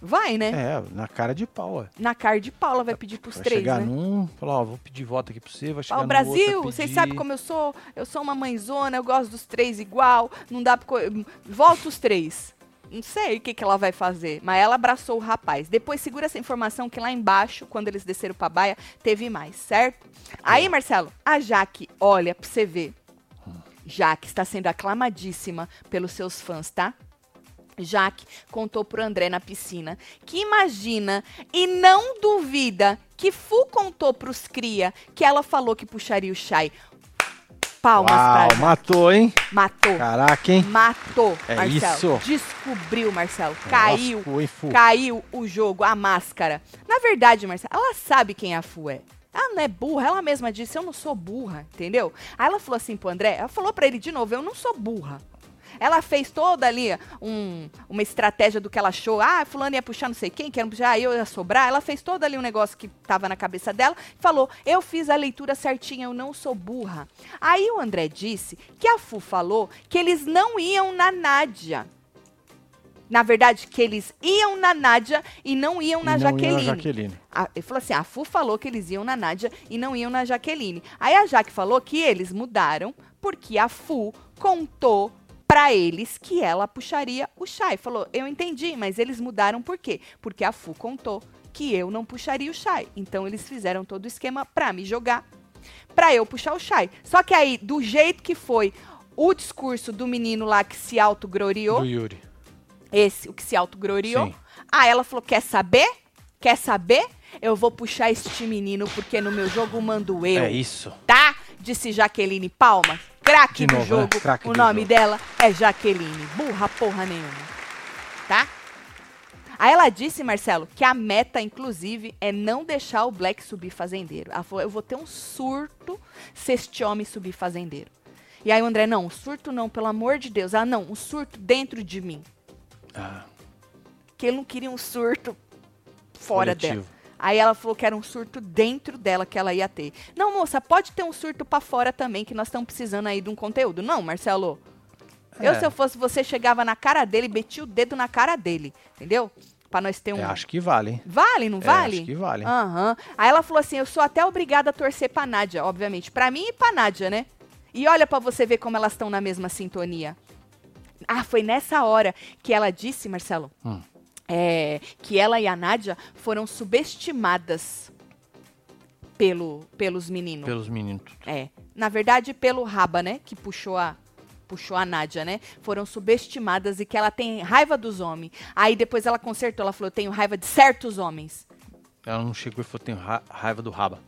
Speaker 2: Vai, né?
Speaker 1: É, na cara de pau, ó.
Speaker 2: Na cara de Paula vai pedir pros
Speaker 1: Vai
Speaker 2: três,
Speaker 1: chegar
Speaker 2: né?
Speaker 1: num, falar, ó, vou pedir voto aqui pra você, vai chegar
Speaker 2: Ó, o
Speaker 1: no
Speaker 2: Brasil,
Speaker 1: outro,
Speaker 2: vocês sabem como eu sou? Eu sou uma mãezona, eu gosto dos três igual, não dá pra... Volta os três. Não sei o que, que ela vai fazer, mas ela abraçou o rapaz. Depois segura essa informação que lá embaixo, quando eles desceram pra baia, teve mais, certo? Aí, Marcelo, a Jaque, olha pra você ver. Jaque está sendo aclamadíssima pelos seus fãs, tá? Jaque contou pro André na piscina que imagina e não duvida que Fu contou pros cria que ela falou que puxaria o Shai. Palmas
Speaker 1: Uau,
Speaker 2: pra
Speaker 1: matou, hein?
Speaker 2: Matou.
Speaker 1: Caraca, hein?
Speaker 2: Matou,
Speaker 1: É
Speaker 2: Marcelo.
Speaker 1: isso.
Speaker 2: Descobriu, Marcelo. Caiu.
Speaker 1: Hein, Fu?
Speaker 2: Caiu o jogo, a máscara. Na verdade, Marcelo, ela sabe quem a Fu é. Ela não é burra, ela mesma disse, eu não sou burra, entendeu? Aí ela falou assim pro André, ela falou pra ele de novo, eu não sou burra. Ela fez toda ali um- uma estratégia do que ela achou. Ah, fulano ia puxar não sei quem, que era puxar, eu ia sobrar. Ela fez toda ali um negócio que tava na cabeça dela. Falou, eu fiz a leitura certinha, eu não sou burra. Aí o André disse que a Fu falou que eles não iam na Nádia. Na verdade, que eles iam na Nádia e não iam na
Speaker 1: E não
Speaker 2: Jaqueline.
Speaker 1: ia na Jaqueline.
Speaker 2: A- ele falou assim: a Fu falou que eles iam na Nádia e não iam na Jaqueline. Aí a Jaque falou que eles mudaram porque a Fu contou pra eles que ela puxaria o Shai. Falou: eu entendi, mas eles mudaram por quê? Porque a Fu contou que eu não puxaria o Shai. Então eles fizeram todo o esquema pra me jogar, pra eu puxar o Shai. Só que aí, do jeito que foi o discurso do menino lá que se autogloriou,
Speaker 1: Do Yuri.
Speaker 2: esse, o que se autogloriou. Aí ela falou: quer saber? Quer saber? Eu vou puxar este menino porque no meu jogo mando eu.
Speaker 1: É isso.
Speaker 2: Tá? Disse Jaqueline Palma. Craque do
Speaker 1: novo,
Speaker 2: jogo.
Speaker 1: né? Craque
Speaker 2: o
Speaker 1: do
Speaker 2: nome
Speaker 1: jogo.
Speaker 2: dela é Jaqueline. Burra porra nenhuma. Tá? Aí ela disse, Marcelo, que a meta, inclusive, é não deixar o Black subir fazendeiro. Ela falou: eu vou ter um surto se este homem subir fazendeiro. E aí o André, não, um surto não, pelo amor de Deus. Ela, não, um surto dentro de mim
Speaker 1: Ah,
Speaker 2: que ele não queria um surto fora
Speaker 1: coletivo.
Speaker 2: dela. Aí ela falou que era um surto dentro dela que ela ia ter. Não, moça, pode ter um surto pra fora também, que nós estamos precisando aí de um conteúdo. Não, Marcelo. Eu,
Speaker 1: É.
Speaker 2: se eu fosse você, chegava na cara dele, metia o dedo na cara dele. Entendeu? Pra nós ter um.
Speaker 1: É, acho que vale?
Speaker 2: Vale, não
Speaker 1: É,
Speaker 2: vale?
Speaker 1: acho que vale.
Speaker 2: Aham. Aí ela falou assim: eu sou até obrigada a torcer pra Nádia, obviamente. Pra mim e pra Nádia, né? E olha pra você ver como elas estão na mesma sintonia. Ah, foi nessa hora que ela disse, Marcelo,
Speaker 1: Hum.
Speaker 2: É, que ela e a Nádia foram subestimadas pelo, pelos meninos.
Speaker 1: Pelos meninos.
Speaker 2: É. Na verdade, pelo Raba, né? Que puxou a. Puxou a Nádia, né? Foram subestimadas e que ela tem raiva dos homens. Aí depois ela consertou, ela falou: eu tenho raiva de certos homens.
Speaker 1: Ela não chegou e falou, tenho ra- raiva do raba.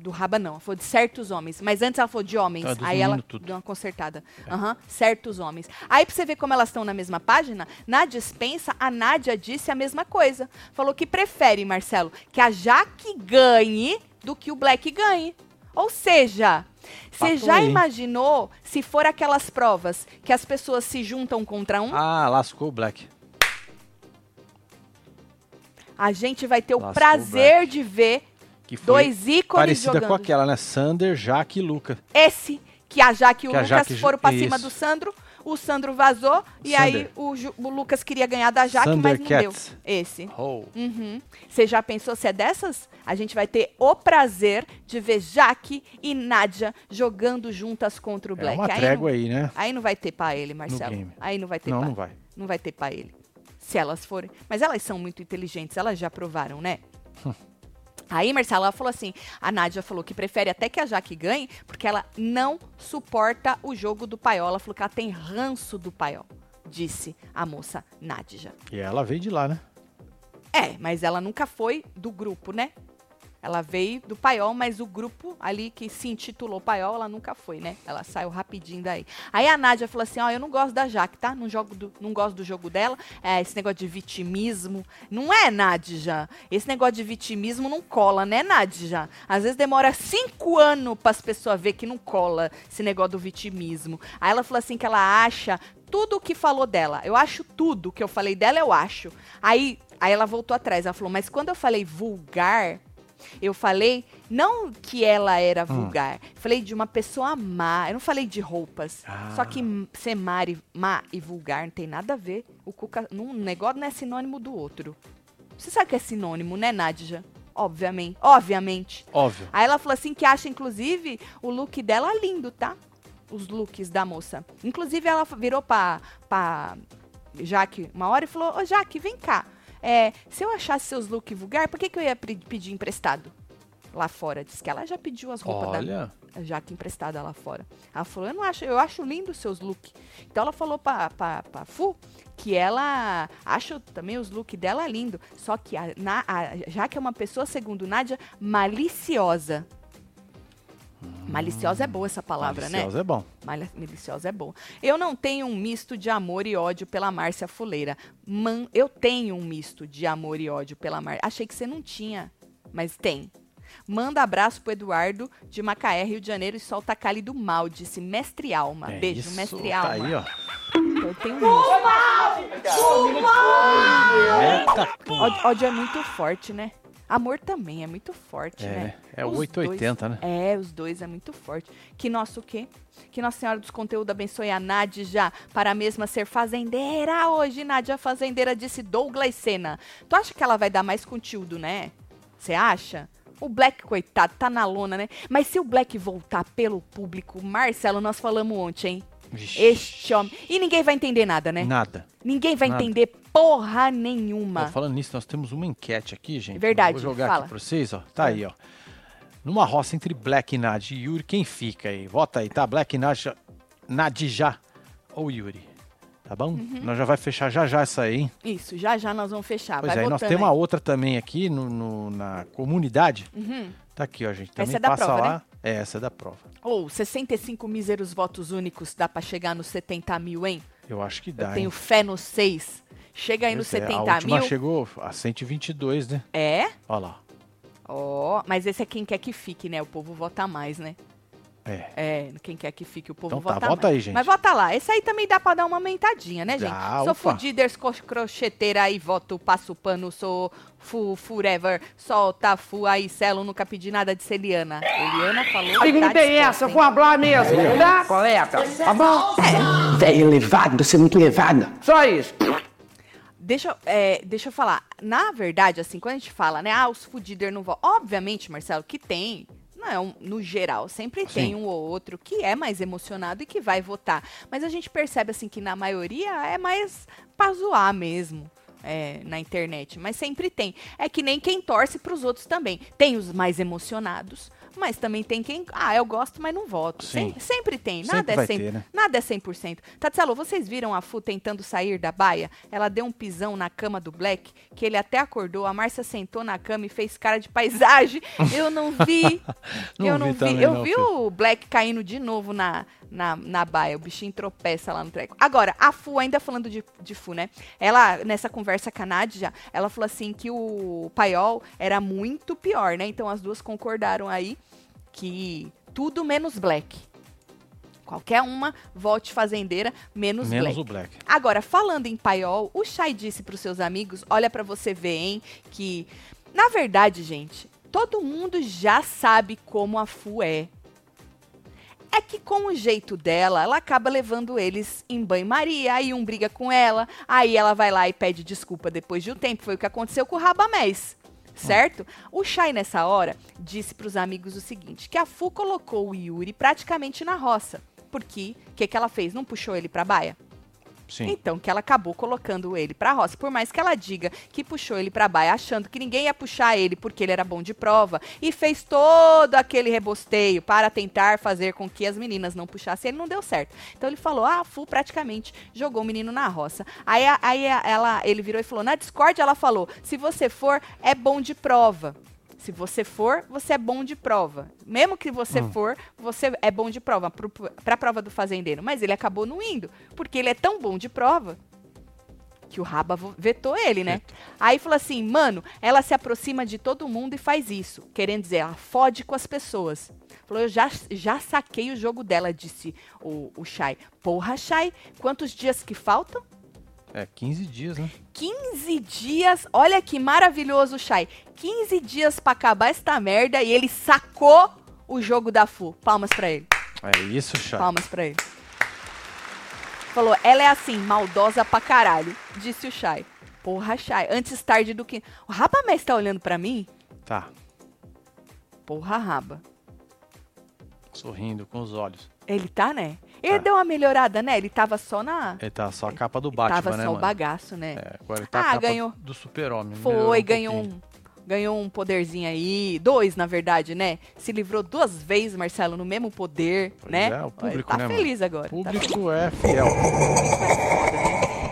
Speaker 2: Do Raba, não. Ela falou de certos homens. Mas antes ela falou de homens.
Speaker 1: Dos
Speaker 2: Aí ela
Speaker 1: tudo. É.
Speaker 2: deu uma consertada. Aham, certos homens. Aí pra você ver como elas estão na mesma página, na dispensa, a Nádia disse a mesma coisa. Falou que prefere, Marcelo, que a Jaque ganhe do que o Black ganhe. Ou seja, você já imaginou se for aquelas provas que as pessoas se juntam contra um?
Speaker 1: Ah, lascou o Black.
Speaker 2: A gente vai ter o
Speaker 1: Lascou o
Speaker 2: prazer de ver
Speaker 1: Que foi
Speaker 2: dois ícones
Speaker 1: parecida
Speaker 2: jogando
Speaker 1: com aquela, né? Sander, Jaque e Luca.
Speaker 2: Esse que a Jaque e o
Speaker 1: Que
Speaker 2: Lucas
Speaker 1: Jaque
Speaker 2: foram pra cima
Speaker 1: isso.
Speaker 2: do Sandro, o Sandro vazou e
Speaker 1: Sander.
Speaker 2: aí o, Ju- o Lucas queria ganhar da Jaque, mas não deu.
Speaker 1: Thundercats.
Speaker 2: Esse.
Speaker 1: Oh.
Speaker 2: Uhum. Você já pensou se é dessas? A gente vai ter o prazer de ver Jaque e Nádia jogando juntas contra o
Speaker 1: É
Speaker 2: Black.
Speaker 1: uma
Speaker 2: aí,
Speaker 1: trégua
Speaker 2: não,
Speaker 1: aí, né?
Speaker 2: aí não vai ter pra ele, Marcelo.
Speaker 1: game.
Speaker 2: Aí não vai ter
Speaker 1: Não,
Speaker 2: pra
Speaker 1: não vai.
Speaker 2: Não vai ter pra ele. Se elas forem. Mas elas são muito inteligentes, elas já provaram, né? Aí, Marcela, ela falou assim: a Nádia falou que prefere até que a Jaque ganhe, porque ela não suporta o jogo do paiol. Ela falou que ela tem ranço do paiol, disse a moça Nádia.
Speaker 1: E ela veio de lá, né?
Speaker 2: É, mas ela nunca foi do grupo, né? Ela veio do paiol, mas o grupo ali que se intitulou paiol, ela nunca foi, né? Ela saiu rapidinho daí. Aí a Nádia falou assim: Ó, eu não gosto da Jaque, tá? Não, jogo do, não gosto do jogo dela. É, esse negócio de vitimismo. Não é, Nádia? Esse negócio de vitimismo não cola, né, Nádia? Às vezes demora cinco anos para as pessoas ver que não cola esse negócio do vitimismo. Aí ela falou assim que ela acha tudo o que falou dela. Eu acho tudo que eu falei dela, eu acho. Aí, aí ela voltou atrás. Ela falou, mas quando eu falei vulgar, eu falei não que ela era vulgar. Falei de uma pessoa má. Eu não falei de roupas.
Speaker 1: Ah.
Speaker 2: Só que m- ser má e, má e vulgar não tem nada a ver. O Cuca, um negócio não é sinônimo do outro. Você sabe que é sinônimo, né, Nádia? Obviamente. Obviamente.
Speaker 1: Óbvio.
Speaker 2: Aí ela falou assim que acha, inclusive, o look dela lindo, tá? Os looks da moça. Inclusive, ela virou pra, pra Jaque uma hora e falou: Ô, Jaque, vem cá. É, se eu achasse seus looks vulgar, por que, que eu ia pedir emprestado? Lá fora. Diz que ela já pediu as roupas da,
Speaker 1: Olha.
Speaker 2: a Jaque emprestada lá fora. Ela falou, eu não acho, eu acho lindo os seus looks. Então ela falou pra, pra, pra Fu que ela acha também os looks dela lindo. Só que a, na, a Jaque é uma pessoa, segundo Nádia, maliciosa. Maliciosa é boa essa palavra, né?
Speaker 1: Maliciosa é bom.
Speaker 2: Malha- Maliciosa é boa. Eu não tenho um misto de amor e ódio pela Márcia Fuleira. Man, eu tenho um misto de amor e ódio pela Márcia. Achei que você não tinha, mas tem. Manda abraço pro Eduardo de Macaé, Rio de Janeiro e solta a Cali do mal, disse Mestre Alma.
Speaker 1: É
Speaker 2: Beijo,
Speaker 1: isso,
Speaker 2: Mestre
Speaker 1: tá
Speaker 2: Alma.
Speaker 1: aí, ó.
Speaker 2: Eu tenho um Ódio, ódio é muito forte, né? Amor também é muito forte,
Speaker 1: É,
Speaker 2: né?
Speaker 1: é o
Speaker 2: Os
Speaker 1: 880,
Speaker 2: dois-
Speaker 1: né?
Speaker 2: É, os dois é muito forte. Que nosso quê? Que Nossa Senhora dos Conteúdos abençoe a Nádia para a mesma ser fazendeira hoje. Nádia Fazendeira disse Douglas Sena. Tu acha que ela vai dar mais conteúdo, né? Você acha? O Black, coitado, tá na lona, né? Mas se o Black voltar pelo público, Marcelo, nós falamos ontem, hein? Este homem. E ninguém vai entender nada, né?
Speaker 1: Nada.
Speaker 2: Ninguém vai
Speaker 1: Nada.
Speaker 2: entender porra
Speaker 1: Ó,
Speaker 2: nenhuma.
Speaker 1: falando nisso, nós temos uma enquete aqui, gente.
Speaker 2: Verdade,
Speaker 1: Vou jogar
Speaker 2: fala.
Speaker 1: aqui pra vocês, ó. Tá aí, ó. Numa roça entre Black, Nad e Yuri, quem fica aí? Vota aí, tá? Black, Nad, Nadja ou Yuri. Tá bom?
Speaker 2: Uhum.
Speaker 1: Nós já vai fechar já já essa aí, hein?
Speaker 2: Isso, já já nós vamos fechar.
Speaker 1: pois
Speaker 2: vai
Speaker 1: é, nós temos uma outra também aqui no, no- na comunidade.
Speaker 2: Uhum.
Speaker 1: Tá aqui, ó, gente.
Speaker 2: Essa
Speaker 1: Também
Speaker 2: é da
Speaker 1: passa
Speaker 2: prova,
Speaker 1: lá.
Speaker 2: né?
Speaker 1: É, essa é da prova.
Speaker 2: Ou 65 míseros votos únicos, dá pra chegar nos 70 mil, hein?
Speaker 1: Eu acho que
Speaker 2: Eu
Speaker 1: dá,
Speaker 2: tenho
Speaker 1: hein?
Speaker 2: fé nos 6. Chega aí nos
Speaker 1: Pois é,
Speaker 2: 70
Speaker 1: A
Speaker 2: mil.
Speaker 1: chegou a 122, né?
Speaker 2: É?
Speaker 1: Olha lá.
Speaker 2: Ó, mas esse é quem quer que fique, né? O povo vota mais, né?
Speaker 1: É.
Speaker 2: É, quem quer que fique, o povo
Speaker 1: Então tá,
Speaker 2: vota
Speaker 1: vota
Speaker 2: mais.
Speaker 1: aí, gente.
Speaker 2: Mas vota lá. Esse aí também dá pra dar uma aumentadinha, né, gente?
Speaker 1: Dá,
Speaker 2: sou co- crocheteira aí, voto, passo pano, sou fu, forever, solta, fu, aí, Celo, nunca pedi nada de Celiana. Eliana falou
Speaker 3: não
Speaker 2: tá
Speaker 3: tem
Speaker 2: disposta,
Speaker 3: essa,
Speaker 2: hein?
Speaker 3: vou falar mesmo, tá? Coleta, tá bom?
Speaker 4: Velho elevado, você é muito elevado.
Speaker 3: Só isso.
Speaker 2: Deixa, eu- é, deixa eu falar. Na verdade, assim, quando a gente fala, né? Ah, os fudider não votam. Obviamente, Marcelo, que tem. Não é um, no geral, sempre tem
Speaker 1: Sim.
Speaker 2: um ou outro que é mais emocionado e que vai votar. Mas a gente percebe, assim, que na maioria é mais pra zoar mesmo. é, na internet, mas sempre tem. É que nem quem torce pros outros também. Tem os mais emocionados, mas também tem quem, ah, eu gosto, mas não voto. Sem- sempre tem, nada
Speaker 1: Sempre
Speaker 2: é
Speaker 1: vai
Speaker 2: sempre,
Speaker 1: ter, né?
Speaker 2: Nada é 100%. Tatselo, vocês viram a Fu tentando sair da baia? Ela deu um pisão na cama do Black, que ele até acordou. A Márcia sentou na cama e fez cara de paisagem. Eu não vi.
Speaker 1: Não
Speaker 2: eu
Speaker 1: vi
Speaker 2: não vi.
Speaker 1: também
Speaker 2: eu
Speaker 1: não,
Speaker 2: vi
Speaker 1: Fê.
Speaker 2: o Black caindo de novo na, na, na baia. O bichinho tropeça lá no treco. Agora, a Fu, ainda falando de, de Fu, né? Ela, nessa conversa com a Nádia, ela falou assim que o Paiol era muito pior, né? Então as duas concordaram aí que tudo menos Black. Qualquer uma, volte fazendeira, menos,
Speaker 1: Menos
Speaker 2: Black.
Speaker 1: o Black.
Speaker 2: Agora, falando em paiol, o Chay disse pros seus amigos, olha pra você ver, hein, que na verdade, gente, todo mundo já sabe como a Fu é. É que com o jeito dela, ela acaba levando eles em banho-maria, aí um briga com ela, aí ela vai lá e pede desculpa depois de um tempo, foi o que aconteceu com o Rabamés. Certo? O Shai, nessa hora, disse pros amigos o seguinte: que a Fu colocou o Yuri praticamente na roça. Porque o que, que ela fez? Não puxou ele pra baia?
Speaker 1: Sim.
Speaker 2: Então, que ela acabou colocando ele pra roça. Por mais que ela diga que puxou ele pra baia, achando que ninguém ia puxar ele porque ele era bom de prova, e fez todo aquele rebosteio para tentar fazer com que as meninas não puxassem, ele não deu certo. Então ele falou: ah, Fu praticamente jogou o menino na roça. Aí, aí ela, ele virou e falou: na Discord ela falou: se você for, é bom de prova. Se você for, você é bom de prova. Mesmo que você for, você é bom de prova para a prova do fazendeiro. Mas ele acabou não indo, porque ele é tão bom de prova que o Raba vetou ele, né? Aí falou assim, mano, ela se aproxima de todo mundo e faz isso. Querendo dizer, ela fode com as pessoas. Falou, eu já, já saquei o jogo dela, disse o, o Shai. Porra, Shai, quantos dias que faltam?
Speaker 1: É, 15 dias, né?
Speaker 2: 15 dias, olha que maravilhoso, Shai. 15 dias pra acabar esta merda e ele sacou o jogo da Fu. Palmas pra ele.
Speaker 1: É isso, Chay.
Speaker 2: Palmas pra ele. Falou, ela é assim, maldosa pra caralho, disse o Shai. Porra, Shai, antes tarde do que. O Rabamés tá olhando pra mim?
Speaker 1: Tá,
Speaker 2: Porra, Raba.
Speaker 1: sorrindo com os olhos.
Speaker 2: Ele tá, né? Ele
Speaker 1: Tá.
Speaker 2: deu uma melhorada, né? Ele tava só na.
Speaker 1: Ele tá só a capa do Batman,
Speaker 2: tava
Speaker 1: né,
Speaker 2: só o
Speaker 1: mano?
Speaker 2: bagaço, né?
Speaker 1: É, agora ele tá
Speaker 2: Ah,
Speaker 1: a
Speaker 2: ganhou.
Speaker 1: do super-homem.
Speaker 2: Foi,
Speaker 1: um
Speaker 2: ganhou
Speaker 1: pouquinho.
Speaker 2: um. Ganhou um poderzinho aí, dois na verdade, né? Se livrou duas vezes, Marcelo, no mesmo poder,
Speaker 1: Pois
Speaker 2: né?
Speaker 1: é, o público,
Speaker 2: tá
Speaker 1: né, mano?
Speaker 2: feliz agora.
Speaker 1: O
Speaker 2: tá
Speaker 1: público é fiel.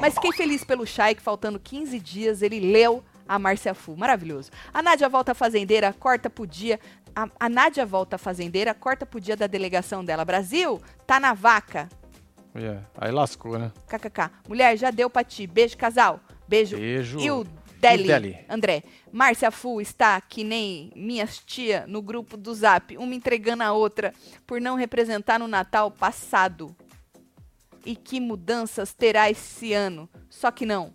Speaker 2: Mas fiquei feliz pelo que faltando 15 dias ele leu a Márcia Fu. Maravilhoso. A Nádia volta à fazendeira, corta pro dia. A, a Nádia volta à fazendeira, corta pro dia da delegação dela. Brasil, tá na vaca.
Speaker 1: É, Aí lascou, né?
Speaker 2: KKK. Mulher, já deu pra ti. Beijo, casal. Beijo.
Speaker 1: Beijo.
Speaker 2: E o Deli,
Speaker 1: E Deli.
Speaker 2: André. Márcia Fu está que nem minhas tia no grupo do Zap, uma entregando a outra por não representar no Natal passado. E que mudanças terá esse ano? Só que não.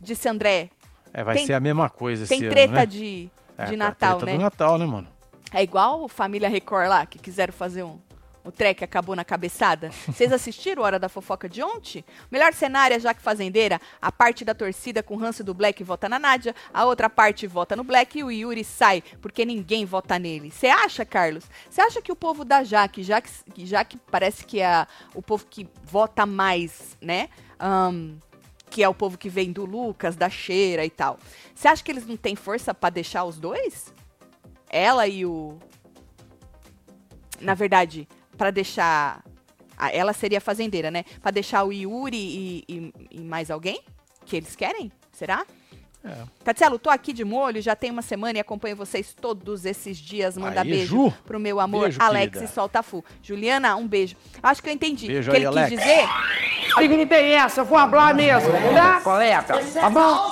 Speaker 2: Disse André.
Speaker 1: É, vai
Speaker 2: Tem-
Speaker 1: ser a mesma coisa esse
Speaker 2: Tem
Speaker 1: ano,
Speaker 2: treta
Speaker 1: né?
Speaker 2: de
Speaker 1: É,
Speaker 2: de
Speaker 1: a
Speaker 2: Natal,
Speaker 1: treta
Speaker 2: né?
Speaker 1: do Natal, né, mano?
Speaker 2: É igual o Família Record lá, que quiseram fazer um. O trek acabou na cabeçada. Vocês assistiram Hora da Fofoca de ontem? Melhor cenário é Jaque Fazendeira. A parte da torcida com ranço do Black vota na Nádia, a outra parte vota no Black e o Yuri sai, porque ninguém vota nele. Você acha, Carlos? Você acha que o povo da Jaque, já que, já que parece que é o povo que vota mais, né? Ahn, que é o povo que vem do Lucas, da Cheira e tal. Você acha que eles não têm força pra deixar os dois? Ela e o. Na verdade, pra deixar. Ela seria fazendeira, né? Pra deixar o Yuri e, e- e mais alguém? Que eles querem? Será?
Speaker 1: É.
Speaker 2: Tatielo, tô aqui de molho, já tem uma semana e acompanho vocês todos esses dias. Manda
Speaker 1: Aí,
Speaker 2: beijo
Speaker 1: Ju.
Speaker 2: pro meu amor,
Speaker 1: Beijo,
Speaker 2: Alex
Speaker 1: querida.
Speaker 2: e Solta Fu. Juliana, um beijo. Acho que eu entendi.
Speaker 1: Beijo
Speaker 2: o que
Speaker 1: aí,
Speaker 2: ele
Speaker 1: Alex.
Speaker 2: quis dizer.
Speaker 3: É essa? Eu vou falar mesmo, tá? Coleta. Tá bom?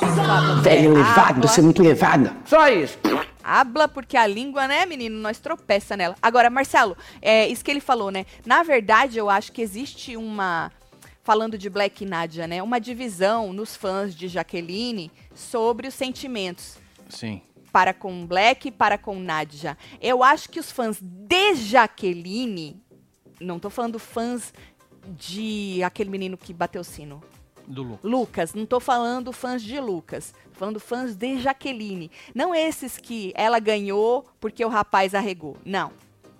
Speaker 4: Velho levado,
Speaker 2: Habla.
Speaker 4: você é muito levado.
Speaker 3: Só isso.
Speaker 2: Habla, porque a língua, né, menino, nós tropeça nela. Agora, Marcelo, é isso que ele falou, né? Na verdade, eu acho que existe uma. Falando de Black e Nadia, né? Uma divisão nos fãs de Jaqueline sobre os sentimentos
Speaker 1: Sim.
Speaker 2: para com Black e para com Nadia. Eu acho que os fãs de Jaqueline. Não tô falando fãs de aquele menino que bateu o sino.
Speaker 1: Do Lu.
Speaker 2: Lucas, não tô falando fãs de Lucas, tô falando fãs de Jaqueline. Não esses que ela ganhou porque o rapaz arregou. Não.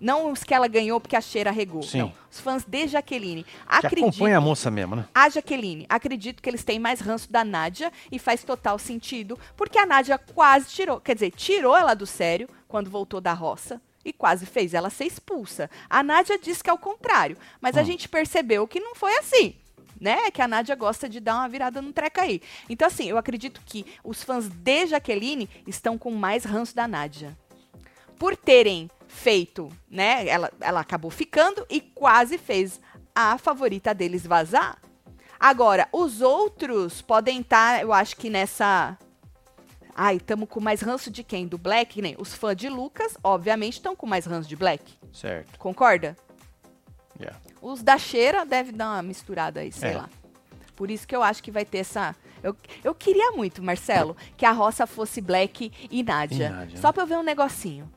Speaker 2: Não os que ela ganhou porque a cheira arregou.
Speaker 1: Sim.
Speaker 2: Não. Os fãs de Jaqueline.
Speaker 1: Que
Speaker 2: Acredito.
Speaker 1: acompanha a moça mesmo, né?
Speaker 2: A Jaqueline, acredito que eles têm mais ranço da Nádia e faz total sentido, porque a Nádia quase tirou, quer dizer, tirou ela do sério quando voltou da roça e quase fez ela ser expulsa. A Nádia diz que é o contrário, mas a
Speaker 1: Hum.
Speaker 2: gente percebeu que não foi assim. Né? Que a Nádia gosta de dar uma virada no treca aí. Então, assim, eu acredito que os fãs de Jaqueline estão com mais ranço da Nádia por terem feito, né? Ela, ela acabou ficando e quase fez a favorita deles vazar. Agora, os outros podem estar, eu acho que nessa. Ai, estamos com mais ranço de quem? Do Black? Nem. Os fãs de Lucas, obviamente, estão com mais ranço de Black.
Speaker 1: Certo.
Speaker 2: Concorda?
Speaker 1: Yeah.
Speaker 2: Os da cheira deve dar uma misturada aí, sei
Speaker 1: É.
Speaker 2: lá. Por isso que eu acho que vai ter essa. Eu, eu queria muito, Marcelo, que a roça fosse Black e Nádia.
Speaker 1: E Nádia,
Speaker 2: Só
Speaker 1: né?
Speaker 2: pra eu ver um negocinho.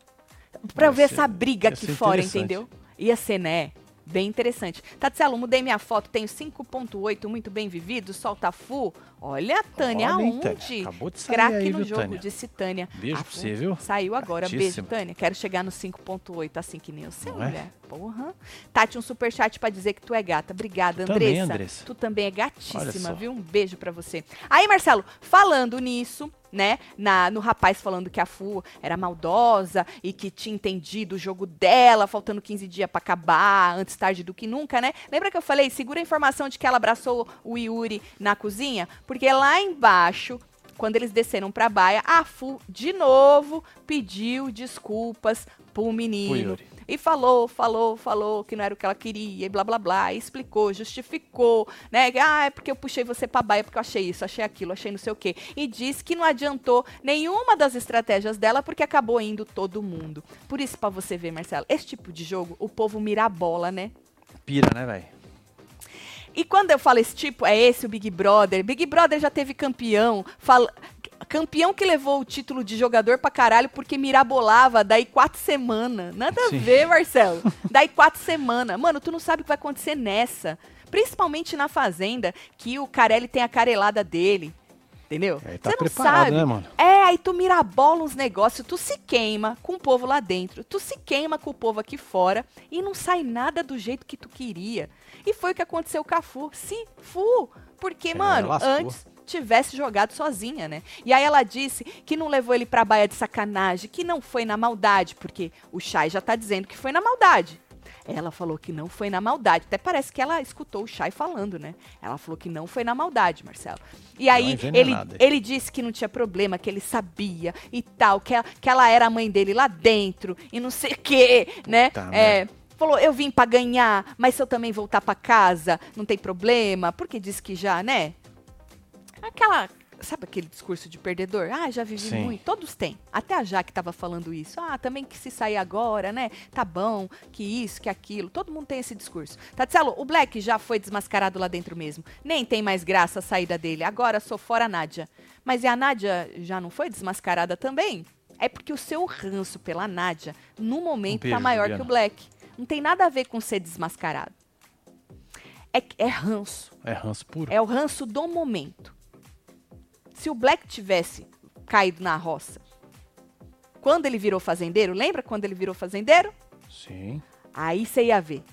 Speaker 2: Pra ver
Speaker 1: ser-
Speaker 2: essa briga
Speaker 1: ia
Speaker 2: aqui fora, entendeu? Ia ser, né? Bem interessante. Tatselo, mudei minha foto, tenho 5.8, muito bem vivido, solta fu. Olha, Tânia,
Speaker 1: Olha,
Speaker 2: aonde?
Speaker 1: Tânia? Acabou de sair
Speaker 2: Craque
Speaker 1: aí,
Speaker 2: no
Speaker 1: viu,
Speaker 2: jogo,
Speaker 1: Tânia?
Speaker 2: disse Tânia.
Speaker 1: Beijo pra você, viu?
Speaker 2: Saiu agora. Beijo,
Speaker 1: Gatíssima.
Speaker 2: Tânia. Quero chegar no 5.8, assim que nem eu sei,
Speaker 1: Não é?
Speaker 2: Porra. Tati, um superchat pra dizer que tu é gata. Obrigada,
Speaker 1: Tu também,
Speaker 2: Andressa.
Speaker 1: Andressa.
Speaker 2: Tu também é gatíssima, viu? Um beijo pra você. Aí, Marcelo, falando nisso, né, na, no rapaz falando que a Fu era maldosa e que tinha entendido o jogo dela, faltando 15 dias pra acabar, antes tarde do que nunca, né? Lembra que eu falei, segura a informação de que ela abraçou o Yuri na cozinha? Porque lá embaixo, quando eles desceram pra baia, a Fu, de novo, pediu desculpas pro menino.
Speaker 1: Yuri.
Speaker 2: E falou, falou, falou que não era o que ela queria, e blá blá blá, e explicou, justificou, né? Ah, é porque eu puxei você pra baia porque eu achei isso, achei aquilo, achei não sei o quê. E disse que não adiantou nenhuma das estratégias dela porque acabou indo todo mundo. Por isso, pra você ver, Marcelo, esse tipo de jogo, o povo mira a bola, né?
Speaker 1: Pira, né, velho?
Speaker 2: E quando eu falo esse tipo, é esse o Big Brother. Big Brother já teve campeão. Fala... Campeão que levou o título de jogador pra caralho porque mirabolava daí quatro semanas. Nada
Speaker 1: Sim.
Speaker 2: a ver, Marcelo. daí quatro semanas. Mano, tu não sabe o que vai acontecer nessa. Principalmente na Fazenda, que o Carelli tem a carelada dele. Entendeu?
Speaker 1: Aí tá
Speaker 2: Você não sabe.
Speaker 1: né, mano?
Speaker 2: É, aí tu mirabola uns negócios, tu se queima com o povo lá dentro, tu se queima com o povo aqui fora e não sai nada do jeito que tu queria. E foi o que aconteceu com a Fu. Se Fu, porque,
Speaker 1: É,
Speaker 2: mano,
Speaker 1: lascou.
Speaker 2: antes tivesse jogado sozinha, né? E aí ela disse que não levou ele pra baia de sacanagem, que não foi na maldade, porque o Chay já tá dizendo que foi na maldade. Ela falou que não foi na maldade. Até parece que ela escutou o Chay falando, né? Ela falou que não foi na maldade, Marcelo. E aí ele, ele disse que não tinha problema, que ele sabia e tal, que ela, que ela era a mãe dele lá dentro e não sei o quê, né? É, falou, eu vim pra ganhar, mas se eu também voltar pra casa, não tem problema, porque disse que já, né? Aquela, sabe aquele discurso de perdedor? Ah, já vivi
Speaker 1: Sim.
Speaker 2: muito. Todos têm. Até a Jaque tava falando isso. Ah, também que se sair agora, né? Tá bom, que isso, que aquilo. Todo mundo tem esse discurso. Tatselo, o Black já foi desmascarado lá dentro mesmo. Nem tem mais graça a saída dele. Agora sou fora a Nádia. Mas e a Nádia já não foi desmascarada também? É porque o seu ranço pela Nádia, no momento,
Speaker 1: beijo,
Speaker 2: tá maior
Speaker 1: Juliana.
Speaker 2: que o Black. Não tem nada a ver com ser desmascarado. É, é ranço.
Speaker 1: É ranço puro.
Speaker 2: É o ranço do momento. Se o Black tivesse caído na roça, quando ele virou fazendeiro, lembra quando ele virou fazendeiro?
Speaker 1: Sim.
Speaker 2: Aí você ia ver.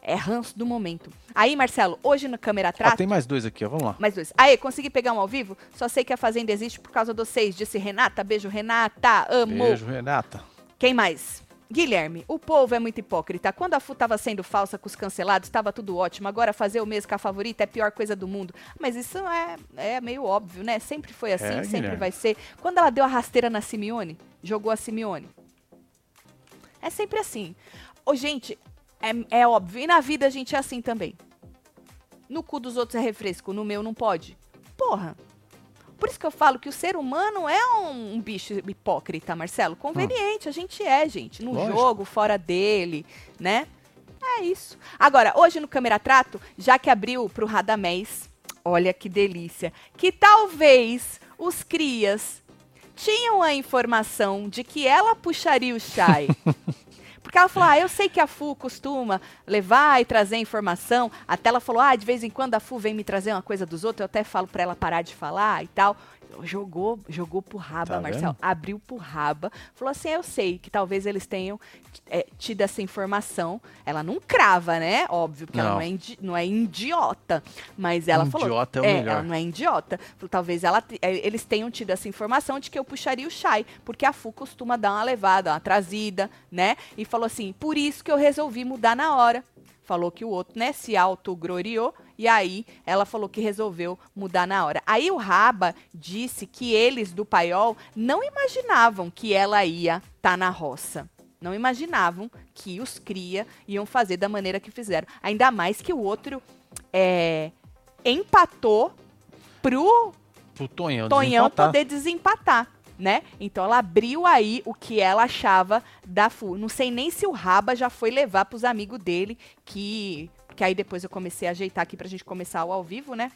Speaker 2: É ranço do momento. Aí, Marcelo, hoje no Câmera
Speaker 1: Ó,
Speaker 2: Trato.
Speaker 1: tem mais dois aqui, ó. Vamos lá.
Speaker 2: Mais dois. Aí, consegui pegar um ao vivo? Só sei que a Fazenda existe por causa dos seis. Disse Renata. Beijo, Renata. Amo.
Speaker 1: Beijo, Renata.
Speaker 2: Quem mais? Guilherme, o povo é muito hipócrita. Quando a FU tava sendo falsa com os cancelados, estava tudo ótimo. Agora fazer o mesmo com a favorita é a pior coisa do mundo. Mas isso é, é meio óbvio, né? Sempre foi assim,
Speaker 1: É,
Speaker 2: sempre
Speaker 1: Guilherme.
Speaker 2: vai ser. Quando ela deu a rasteira na Simeone, jogou a Simeone. É sempre assim. Ô, gente, é, é óbvio. E na vida a gente é assim também. No cu dos outros é refresco, no meu não pode. Porra. Por isso que eu falo que o ser humano é um, um bicho hipócrita, Marcelo. Conveniente, a gente é, gente. No
Speaker 1: Lógico.
Speaker 2: jogo, fora dele, né? É isso. Agora, hoje no Câmera Trato, já que abriu pro Radamés, olha que delícia, que talvez os crias tinham a informação de que ela puxaria o Shai. Ela falou, ah, eu sei que a FU costuma levar e trazer informação. Até ela falou, ah, de vez em quando a FU vem me trazer uma coisa dos outros, eu até falo pra ela parar de falar e tal. Jogou, jogou pro raba,
Speaker 1: Tá
Speaker 2: Marcelo.
Speaker 1: vendo?
Speaker 2: Abriu pro raba. Falou assim, eu sei que talvez eles tenham é, tido essa informação. Ela não crava, né? Óbvio, porque ela
Speaker 1: Não.
Speaker 2: não é, indi- não é idiota. Mas ela falou...
Speaker 1: Idiota é o
Speaker 2: é,
Speaker 1: melhor.
Speaker 2: ela não é idiota. Falou, talvez ela, eh, eles tenham tido essa informação de que eu puxaria o Shai, porque a Fu costuma dar uma levada, uma trazida, né? E falou assim, por isso que eu resolvi mudar na hora. Falou que o outro, né, se autogloriou, e aí ela falou que resolveu mudar na hora. Aí o Raba disse que eles do Paiol não imaginavam que ela ia estar na roça. Não imaginavam que os cria iam fazer da maneira que fizeram. Ainda mais que o outro é, empatou pro
Speaker 1: Pro Tonhão.
Speaker 2: Tonhão
Speaker 1: desempatar.
Speaker 2: poder desempatar, né? Então ela abriu aí o que ela achava da FU. Não sei nem se o Raba já foi levar pros amigos dele, que. Que aí depois eu comecei a ajeitar aqui pra gente começar o ao vivo, né?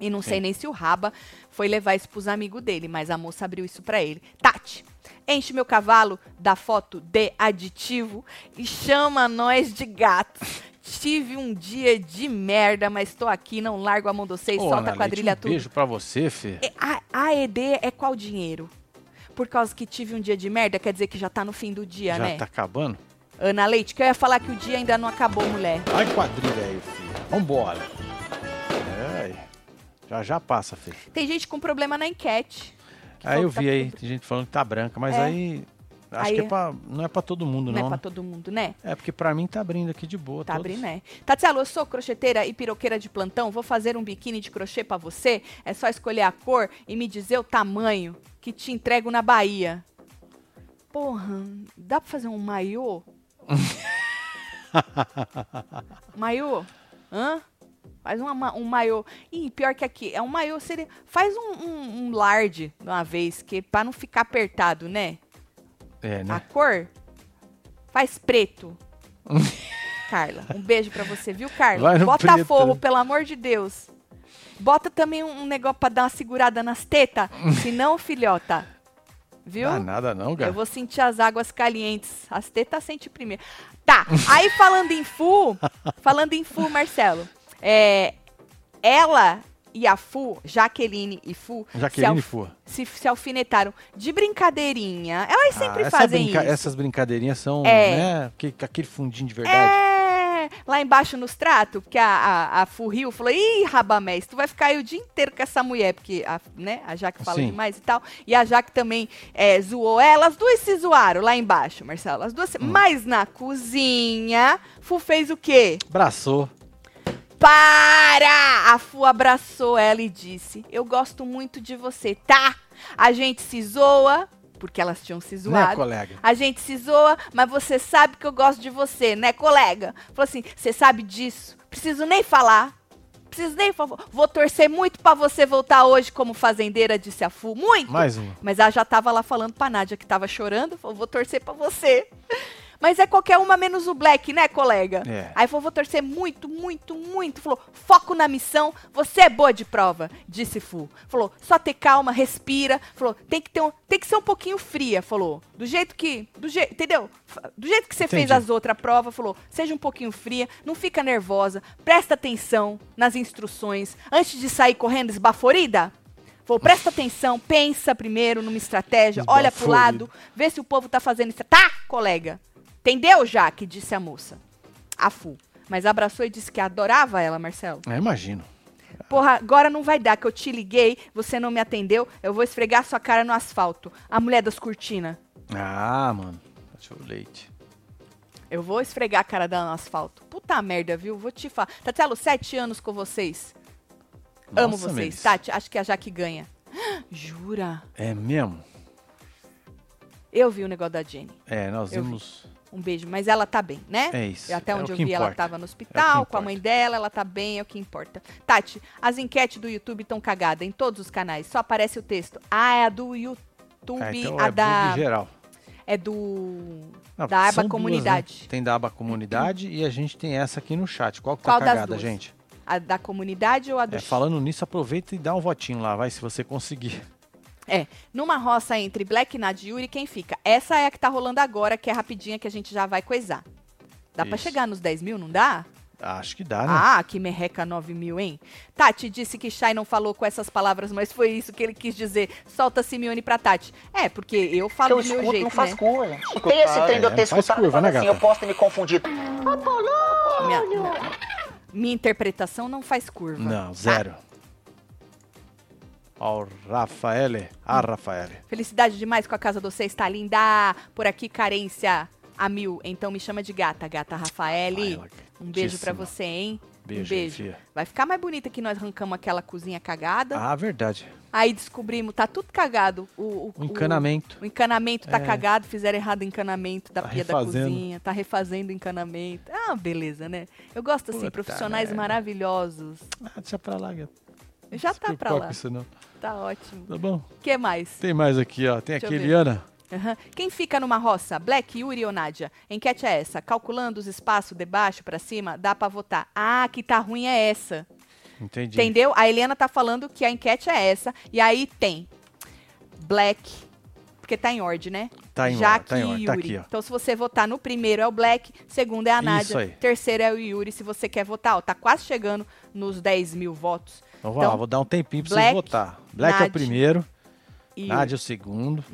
Speaker 2: E não sei
Speaker 1: Sim.
Speaker 2: nem se o Raba foi levar isso pros amigos dele, mas a moça abriu isso pra ele. Tati, enche meu cavalo da foto de aditivo e chama nós de gatos. Tive um dia de merda, mas tô aqui, não largo a mão de vocês,
Speaker 1: Ô,
Speaker 2: solta
Speaker 1: Ana
Speaker 2: a quadrilha
Speaker 1: um
Speaker 2: tudo.
Speaker 1: beijo pra você, Fê.
Speaker 2: É, A, a ED é qual dinheiro? Por causa que tive um dia de merda, quer dizer que já tá no fim do dia,
Speaker 1: Já
Speaker 2: né?
Speaker 1: tá acabando?
Speaker 2: Ana Leite, que eu ia falar que o dia ainda não acabou, mulher.
Speaker 1: Ai, quadrilha aí, filho. Vambora. É, já já passa, Fê.
Speaker 2: Tem gente com problema na enquete. que
Speaker 1: Aí eu
Speaker 2: que tá
Speaker 1: vi aí,
Speaker 2: tudo-
Speaker 1: tem gente falando que tá branca, mas
Speaker 2: É.
Speaker 1: aí. Acho
Speaker 2: Aí
Speaker 1: que é
Speaker 2: é-
Speaker 1: pra, não é pra todo mundo,
Speaker 2: Não,
Speaker 1: não.
Speaker 2: é pra todo mundo, né?
Speaker 1: É porque pra mim tá abrindo aqui de boa.
Speaker 2: Tá
Speaker 1: todos.
Speaker 2: abrindo, né? Tatielo, eu sou crocheteira e piroqueira de plantão. Vou fazer um biquíni de crochê pra você. É só escolher a cor e me dizer o tamanho que te entrego na Bahia. Porra, dá pra fazer um maiô? maiô? Hã? Faz uma ma- um maiô. Ih, pior que aqui. É um maiô, seria... Faz um, um, um large de uma vez, que pra não ficar apertado, né?
Speaker 1: É,
Speaker 2: A
Speaker 1: né?
Speaker 2: cor faz preto. Carla, um beijo pra você, viu, Carla? Bota
Speaker 1: preto.
Speaker 2: forro, pelo amor de Deus. Bota também um, negócio pra dar uma segurada nas tetas, senão, filhota. Viu?
Speaker 1: Dá nada não,
Speaker 2: Eu
Speaker 1: cara.
Speaker 2: vou sentir as águas calientes. As tetas sente primeiro. Tá, aí falando em Fu, falando em Fu, Marcelo, é, ela e a Fu, Jaqueline e Fu,
Speaker 1: Jaqueline
Speaker 2: se,
Speaker 1: Fu.
Speaker 2: se, se alfinetaram de brincadeirinha. Elas sempre
Speaker 1: Ah,
Speaker 2: fazem
Speaker 1: brinca-
Speaker 2: isso.
Speaker 1: Essas brincadeirinhas são,
Speaker 2: É.
Speaker 1: né? que- Aquele fundinho de verdade.
Speaker 2: É, lá embaixo nos tratos, porque a, a, a Furril falou, ih, Rabamés, tu vai ficar aí o dia inteiro com essa mulher, porque a, né, a Jaque fala
Speaker 1: Sim.
Speaker 2: demais e tal, e a Jaque também é, zoou ela, as duas se zoaram lá embaixo, Marcelo, as duas, se-
Speaker 1: Hum.
Speaker 2: mas na cozinha, Fu fez o quê?
Speaker 1: Abraçou.
Speaker 2: Para! A Fu abraçou ela e disse, eu gosto muito de você, tá? A gente se zoa, porque elas tinham se
Speaker 1: Né,
Speaker 2: zoado,
Speaker 1: colega?
Speaker 2: a gente se zoa, mas você sabe que eu gosto de você, né, colega? Falou assim: você sabe disso? Preciso nem falar. Preciso nem falar. Vou torcer muito pra você voltar hoje como fazendeira, disse a Fu. Muito!
Speaker 1: Mais uma.
Speaker 2: Mas ela já tava lá falando pra Nádia que tava chorando. Falou: vou torcer pra você. Mas é qualquer uma menos o Black, né, colega?
Speaker 1: É.
Speaker 2: Aí falou, vou torcer muito, muito, muito. Falou, foco na missão, você é boa de prova, disse Fu. Falou, só ter calma, respira. Falou, tem que, ter um, tem que ser um pouquinho fria, falou. Do jeito que, do jeito, entendeu? Do jeito que você fez
Speaker 1: Entendi.
Speaker 2: as outras provas, falou, seja um pouquinho fria, não fica nervosa, presta atenção nas instruções. Antes de sair correndo esbaforida, falou, presta atenção, pensa primeiro numa estratégia, olha pro lado, vê se o povo tá fazendo isso. Tá, colega? Entendeu, Jaque? Disse a moça. A Fu. Mas abraçou e disse que adorava ela, Marcelo.
Speaker 1: Eu imagino.
Speaker 2: Porra, agora não vai dar, que eu te liguei, você não me atendeu, eu vou esfregar sua cara no asfalto. A mulher das cortinas.
Speaker 1: Ah, mano. Deixa o leite.
Speaker 2: Eu vou esfregar a cara dela no asfalto. Puta merda, viu? Vou te falar. Tatielo, sete anos com vocês. Amo
Speaker 1: Nossa,
Speaker 2: vocês.
Speaker 1: Melissa.
Speaker 2: Tati, acho que é a Jaque ganha. Jura?
Speaker 1: É mesmo?
Speaker 2: Eu vi o negócio da Jenny.
Speaker 1: É, nós
Speaker 2: Eu vi. Um beijo. Mas ela tá bem, né?
Speaker 1: É isso.
Speaker 2: Até
Speaker 1: é
Speaker 2: onde
Speaker 1: o
Speaker 2: eu vi, ela
Speaker 1: importa.
Speaker 2: tava no hospital com a mãe dela, ela tá bem, é o que importa. Tati, as enquetes do YouTube estão cagadas em todos os canais, só aparece o texto. Ah, é a do YouTube,
Speaker 1: É, então
Speaker 2: a
Speaker 1: é
Speaker 2: da.
Speaker 1: geral.
Speaker 2: É do.
Speaker 1: Não,
Speaker 2: da aba
Speaker 1: duas,
Speaker 2: comunidade.
Speaker 1: né? Tem da aba comunidade e a gente tem essa aqui no chat. Qual que
Speaker 2: Qual
Speaker 1: tá
Speaker 2: das
Speaker 1: cagada, gente?
Speaker 2: A da comunidade ou a do.
Speaker 1: É, falando nisso, aproveita e dá um votinho lá, vai, se você conseguir.
Speaker 2: É, numa roça entre Black Nad e Yuri, quem fica? Essa é a que tá rolando agora, que é rapidinha, que a gente já vai coisar. Dá pra
Speaker 1: Isso.
Speaker 2: chegar nos 10 mil, não dá?
Speaker 1: Acho que dá, né?
Speaker 2: Ah, que merreca 9 mil, hein? Tati disse que Shai não falou com essas palavras, mas foi isso que ele quis dizer. Solta Simeone pra Tati. É, porque eu falo
Speaker 5: eu
Speaker 2: do meu
Speaker 5: escuto
Speaker 2: jeito,
Speaker 5: não faz
Speaker 2: né?
Speaker 5: curva. E tem esse trem de eu
Speaker 1: É,
Speaker 5: ter
Speaker 1: não faz
Speaker 5: escutado
Speaker 1: curva, né,
Speaker 5: assim, eu posso ter me confundido.
Speaker 2: Minha, minha interpretação não faz curva.
Speaker 1: Não, zero. O Rafaele. Ah, Rafaele.
Speaker 2: Felicidade demais com a casa do você, está linda. Por aqui, carência a mil. Então me chama de gata, gata Rafaele.
Speaker 1: Ai,
Speaker 2: Um beijo pra
Speaker 1: gatíssima.
Speaker 2: você, hein?
Speaker 1: Beijo,
Speaker 2: um beijo. Vai ficar mais bonita que nós arrancamos aquela cozinha cagada.
Speaker 1: Ah, verdade.
Speaker 2: Aí descobrimos, tá tudo cagado. O, o-
Speaker 1: O encanamento.
Speaker 2: O, o encanamento tá
Speaker 1: É.
Speaker 2: cagado, fizeram errado o encanamento da
Speaker 1: Tá
Speaker 2: pia da
Speaker 1: refazendo.
Speaker 2: cozinha. Tá refazendo o encanamento. Ah, beleza, né? Eu gosto assim,
Speaker 1: Puta
Speaker 2: profissionais
Speaker 1: merda.
Speaker 2: maravilhosos.
Speaker 1: Ah, deixa pra lá, gata.
Speaker 2: Já tá pra
Speaker 1: preocupa
Speaker 2: lá.
Speaker 1: isso, não.
Speaker 2: Tá ótimo.
Speaker 1: Tá bom.
Speaker 2: O que mais?
Speaker 1: Tem mais aqui, ó. Tem
Speaker 2: Deixa
Speaker 1: aqui. Eliana.
Speaker 2: Aham. Quem fica numa roça? Black, Yuri ou Nádia? Enquete é essa. Calculando os espaços de baixo pra cima, dá pra votar. Ah, que tá ruim é essa.
Speaker 1: Entendi.
Speaker 2: Entendeu? A Helena tá falando que a enquete é essa. E aí tem Black, porque tá em ordem, né?
Speaker 1: Tá em ordem, tá em
Speaker 2: e
Speaker 1: ordem.
Speaker 2: Yuri.
Speaker 1: Tá aqui, ó.
Speaker 2: Então, se você votar no primeiro é o Black, segundo é a Nádia, terceiro é o Yuri. Se você quer votar, ó, tá quase chegando nos 10 mil votos.
Speaker 1: Então, vamos
Speaker 2: Então,
Speaker 1: lá, vou dar um tempinho pra
Speaker 2: Black,
Speaker 1: vocês votar. Black é o
Speaker 2: Nádia
Speaker 1: primeiro,
Speaker 2: E,
Speaker 1: Nádia é o segundo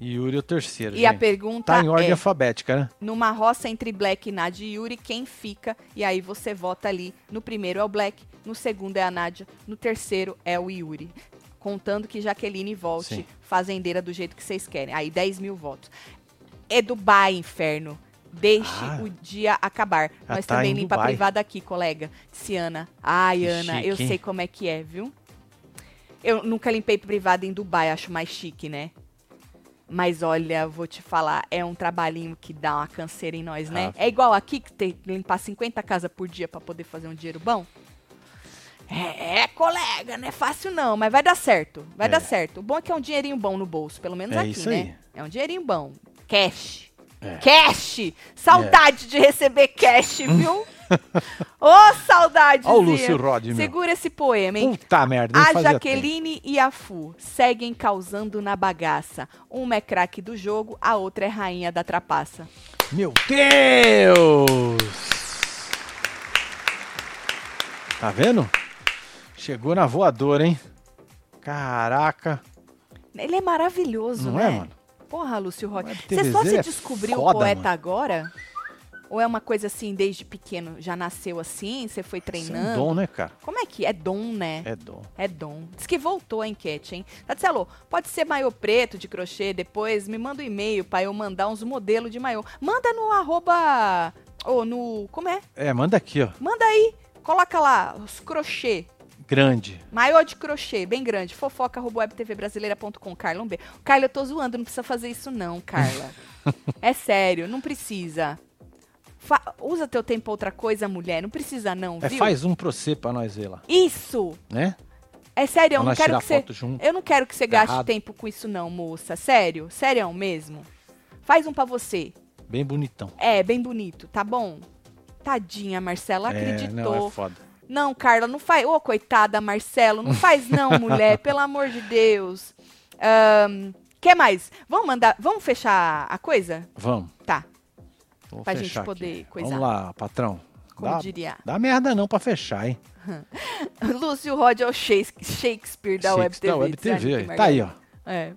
Speaker 1: e Yuri é o terceiro.
Speaker 2: e a
Speaker 1: gente.
Speaker 2: pergunta
Speaker 1: Tá em ordem
Speaker 2: é,
Speaker 1: alfabética, né?
Speaker 2: numa roça entre Black, Nádia e Yuri, quem fica? E aí você vota ali. No primeiro é o Black, no segundo é a Nádia, no terceiro é o Yuri. Contando que Jaqueline volte
Speaker 1: Sim.
Speaker 2: fazendeira do jeito que vocês querem. Aí 10 mil votos. É Dubai, inferno. Deixe
Speaker 1: Ah.
Speaker 2: o dia acabar. Nós
Speaker 1: tá
Speaker 2: também limpa a privada aqui, colega. Ciana. Ai,
Speaker 1: Que
Speaker 2: Ana, eu
Speaker 1: chique, hein?
Speaker 2: sei como é que é, viu? Eu nunca limpei privada em Dubai, acho mais chique, né? Mas olha, vou te falar, é um trabalhinho que dá uma canseira em nós, né?
Speaker 1: Ah.
Speaker 2: É igual aqui que tem que limpar 50 casas por dia pra poder fazer um dinheiro bom. É, é, colega, não é fácil não, mas vai dar certo. Vai
Speaker 1: É.
Speaker 2: dar certo. O bom é que é um dinheirinho bom no bolso, pelo menos
Speaker 1: É
Speaker 2: aqui, né?
Speaker 1: aí.
Speaker 2: É um dinheirinho bom. Cash.
Speaker 1: É.
Speaker 2: Cash! Saudade de receber cash, viu? Ô, saudade!
Speaker 1: Ó o Lúcio Rod, meu.
Speaker 2: Segura esse poema, hein?
Speaker 1: Puta merda,
Speaker 2: A Jaqueline e a Fu seguem causando na bagaça. Uma é craque do jogo, a outra é rainha da trapaça.
Speaker 1: tempo. Meu Deus! Tá vendo? Chegou na voadora, hein? Caraca.
Speaker 2: Ele é maravilhoso,
Speaker 1: Não
Speaker 2: né?
Speaker 1: é, mano?
Speaker 2: Porra, Lúcio.
Speaker 1: Mas
Speaker 2: Você só se
Speaker 1: é
Speaker 2: descobriu
Speaker 1: foda,
Speaker 2: poeta
Speaker 1: mano.
Speaker 2: agora? Ou é uma coisa assim, desde pequeno? Já nasceu assim? Você foi
Speaker 1: Isso é um
Speaker 2: treinando?
Speaker 1: dom, né, cara?
Speaker 2: Como é que é? dom, né?
Speaker 1: É dom.
Speaker 2: É dom. Diz que voltou a enquete, hein? Tatielo, pode ser maiô preto de crochê depois? Me manda um e-mail pra eu mandar uns modelos de maiô. Manda no arroba... Ou no... Como é?
Speaker 1: É, manda aqui, ó.
Speaker 2: Manda aí. Coloca lá os crochê.
Speaker 1: Grande.
Speaker 2: Maior de crochê, bem grande. Fofoca, webtvbrasileira.com. Carla, um beijo. Carla, eu tô zoando, não precisa fazer isso não, Carla. é sério, não precisa. Fa- usa teu tempo pra outra coisa, mulher. Não precisa não,
Speaker 1: É,
Speaker 2: viu?
Speaker 1: faz um pra você, pra nós ver lá.
Speaker 2: Isso!
Speaker 1: Né?
Speaker 2: É sério, eu não quero que você... Eu não quero que você gaste
Speaker 1: Errado.
Speaker 2: tempo com isso não, moça. Sério, sério mesmo. Faz um pra você.
Speaker 1: Bem bonitão.
Speaker 2: É, bem bonito, tá bom? Tadinha, Marcela,
Speaker 1: É,
Speaker 2: acreditou.
Speaker 1: não, é foda.
Speaker 2: Não, Carla, não faz. Ô, coitada, Marcelo, não faz não, mulher, pelo amor de Deus. Ahn, que mais? Vamos mandar. Vamos fechar a coisa?
Speaker 1: Vamos.
Speaker 2: Tá,
Speaker 1: Vou
Speaker 2: Pra gente poder
Speaker 1: aqui.
Speaker 2: coisar.
Speaker 1: Vamos lá, patrão.
Speaker 2: como
Speaker 1: Dá,
Speaker 2: diria.
Speaker 1: dá merda não pra fechar, hein?
Speaker 2: Lúcio Rod é o Shakes- Shakespeare da Web TV.
Speaker 1: da Web TV. Tá aí, ó.
Speaker 2: É.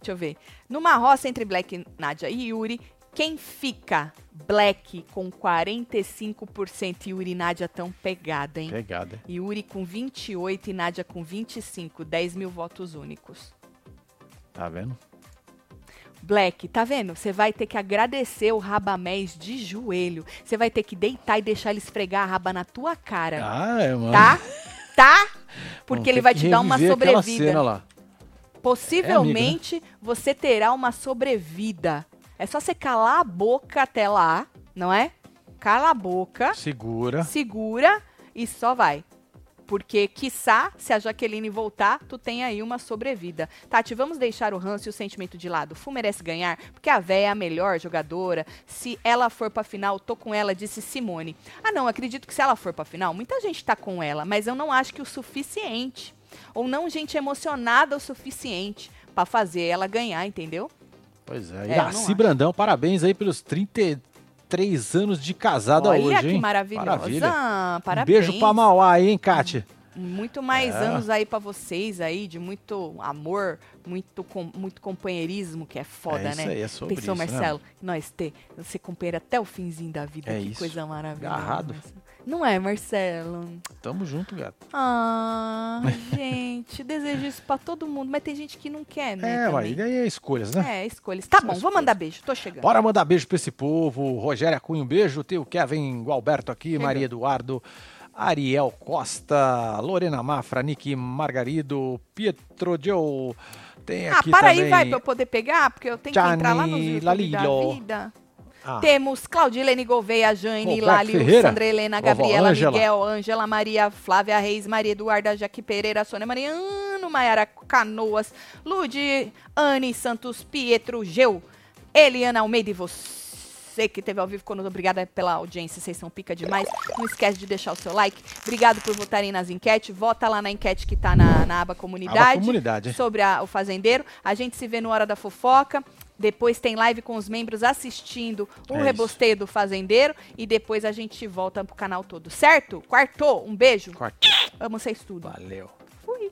Speaker 2: Deixa eu ver. Numa roça entre Black, Nádia e Yuri, quem fica? Black com 45% e Yuri e Nádia tão pegada, hein?
Speaker 1: Pegada.
Speaker 2: Yuri com 28 e Nádia com 25. 10 mil votos únicos.
Speaker 1: Tá vendo?
Speaker 2: Black, tá vendo? Você vai ter que agradecer o Rabamés de joelho. Você vai ter que deitar e deixar ele esfregar a raba na tua cara.
Speaker 1: Ah, é, mano.
Speaker 2: Tá? Tá? Porque ele vai te dar uma sobrevida.
Speaker 1: cena lá.
Speaker 2: Possivelmente você terá uma sobrevida. É só você calar a boca até lá, não é? Cala a boca,
Speaker 1: Segura.
Speaker 2: segura e só vai. Porque, quiçá, se a Jaqueline voltar, tu tem aí uma sobrevida. Tati, vamos deixar o ranço e o sentimento de lado. Fu merece ganhar, porque a véia é a melhor jogadora. Se ela for pra final, tô com ela, disse Simone. Ah, não, acredito que se ela for pra final, muita gente tá com ela, mas eu não acho que o suficiente. Ou não gente emocionada o suficiente pra fazer ela ganhar, entendeu?
Speaker 1: Pois é.
Speaker 2: É, acho.
Speaker 1: Brandão, parabéns aí pelos 33 anos de casada
Speaker 2: Olha
Speaker 1: hoje,
Speaker 2: que
Speaker 1: hein?
Speaker 2: maravilhosa.
Speaker 1: Maravilha.
Speaker 2: Parabéns.
Speaker 1: Um beijo pra Mauá aí, hein, Kátia?
Speaker 2: Muito mais
Speaker 1: É.
Speaker 2: anos aí pra vocês aí, de muito amor, muito, com, muito companheirismo, que é foda,
Speaker 1: é isso
Speaker 2: né?
Speaker 1: aí, é sobre
Speaker 2: Pensou,
Speaker 1: isso, né?
Speaker 2: Marcelo? Nós ter, você companheiro até o finzinho da vida.
Speaker 1: É
Speaker 2: que
Speaker 1: isso.
Speaker 2: coisa maravilhosa.
Speaker 1: Agarrado.
Speaker 2: Marcelo. Não é, Marcelo?
Speaker 1: Tamo junto, gato.
Speaker 2: Ah, gente, desejo isso pra todo mundo, mas tem gente que não quer, né?
Speaker 1: É, e aí é escolhas, né?
Speaker 2: É, escolhas. Tá
Speaker 1: São
Speaker 2: bom, vou
Speaker 1: escolhas.
Speaker 2: mandar beijo, tô chegando.
Speaker 1: Bora mandar beijo pra esse povo. Rogério Cunha, um beijo. Tem o Kevin Gualberto aqui, Maria Eduardo, Ariel Costa, Lorena Mafra, Nick Margarido, Pietro Joe. Tem
Speaker 2: Ah,
Speaker 1: aqui
Speaker 2: para
Speaker 1: também...
Speaker 2: aí, vai, pra eu poder pegar, porque eu tenho que entrar lá no
Speaker 1: Gianni
Speaker 2: da vida.
Speaker 1: Ah,
Speaker 2: Temos Claudilene Gouveia, Jane,
Speaker 1: Ferreira,
Speaker 2: Sandra Helena,
Speaker 1: vovó
Speaker 2: Gabriela,
Speaker 1: Ângela.
Speaker 2: Miguel, Ângela, Maria, Flávia Reis, Maria Eduarda, Jaque Pereira, Sônia Mariano, Maiara Canoas, Lude, Anne Santos, Pietro, Geu, Eliana Almeida e você você que teve ao vivo conosco, obrigada pela audiência, vocês são pica demais. Não esquece de deixar o seu like. Obrigado por votarem nas enquetes. Vota lá na enquete que está na, na aba comunidade.
Speaker 1: Aba comunidade.
Speaker 2: Sobre a, o fazendeiro. A gente se vê no Hora da Fofoca. Depois tem live com os membros assistindo o
Speaker 1: é
Speaker 2: rebosteio isso. do fazendeiro. E depois a gente volta pro canal todo, certo? Quartou, um beijo.
Speaker 1: Quartou.
Speaker 2: Amo vocês tudo.
Speaker 1: Valeu.
Speaker 2: Fui.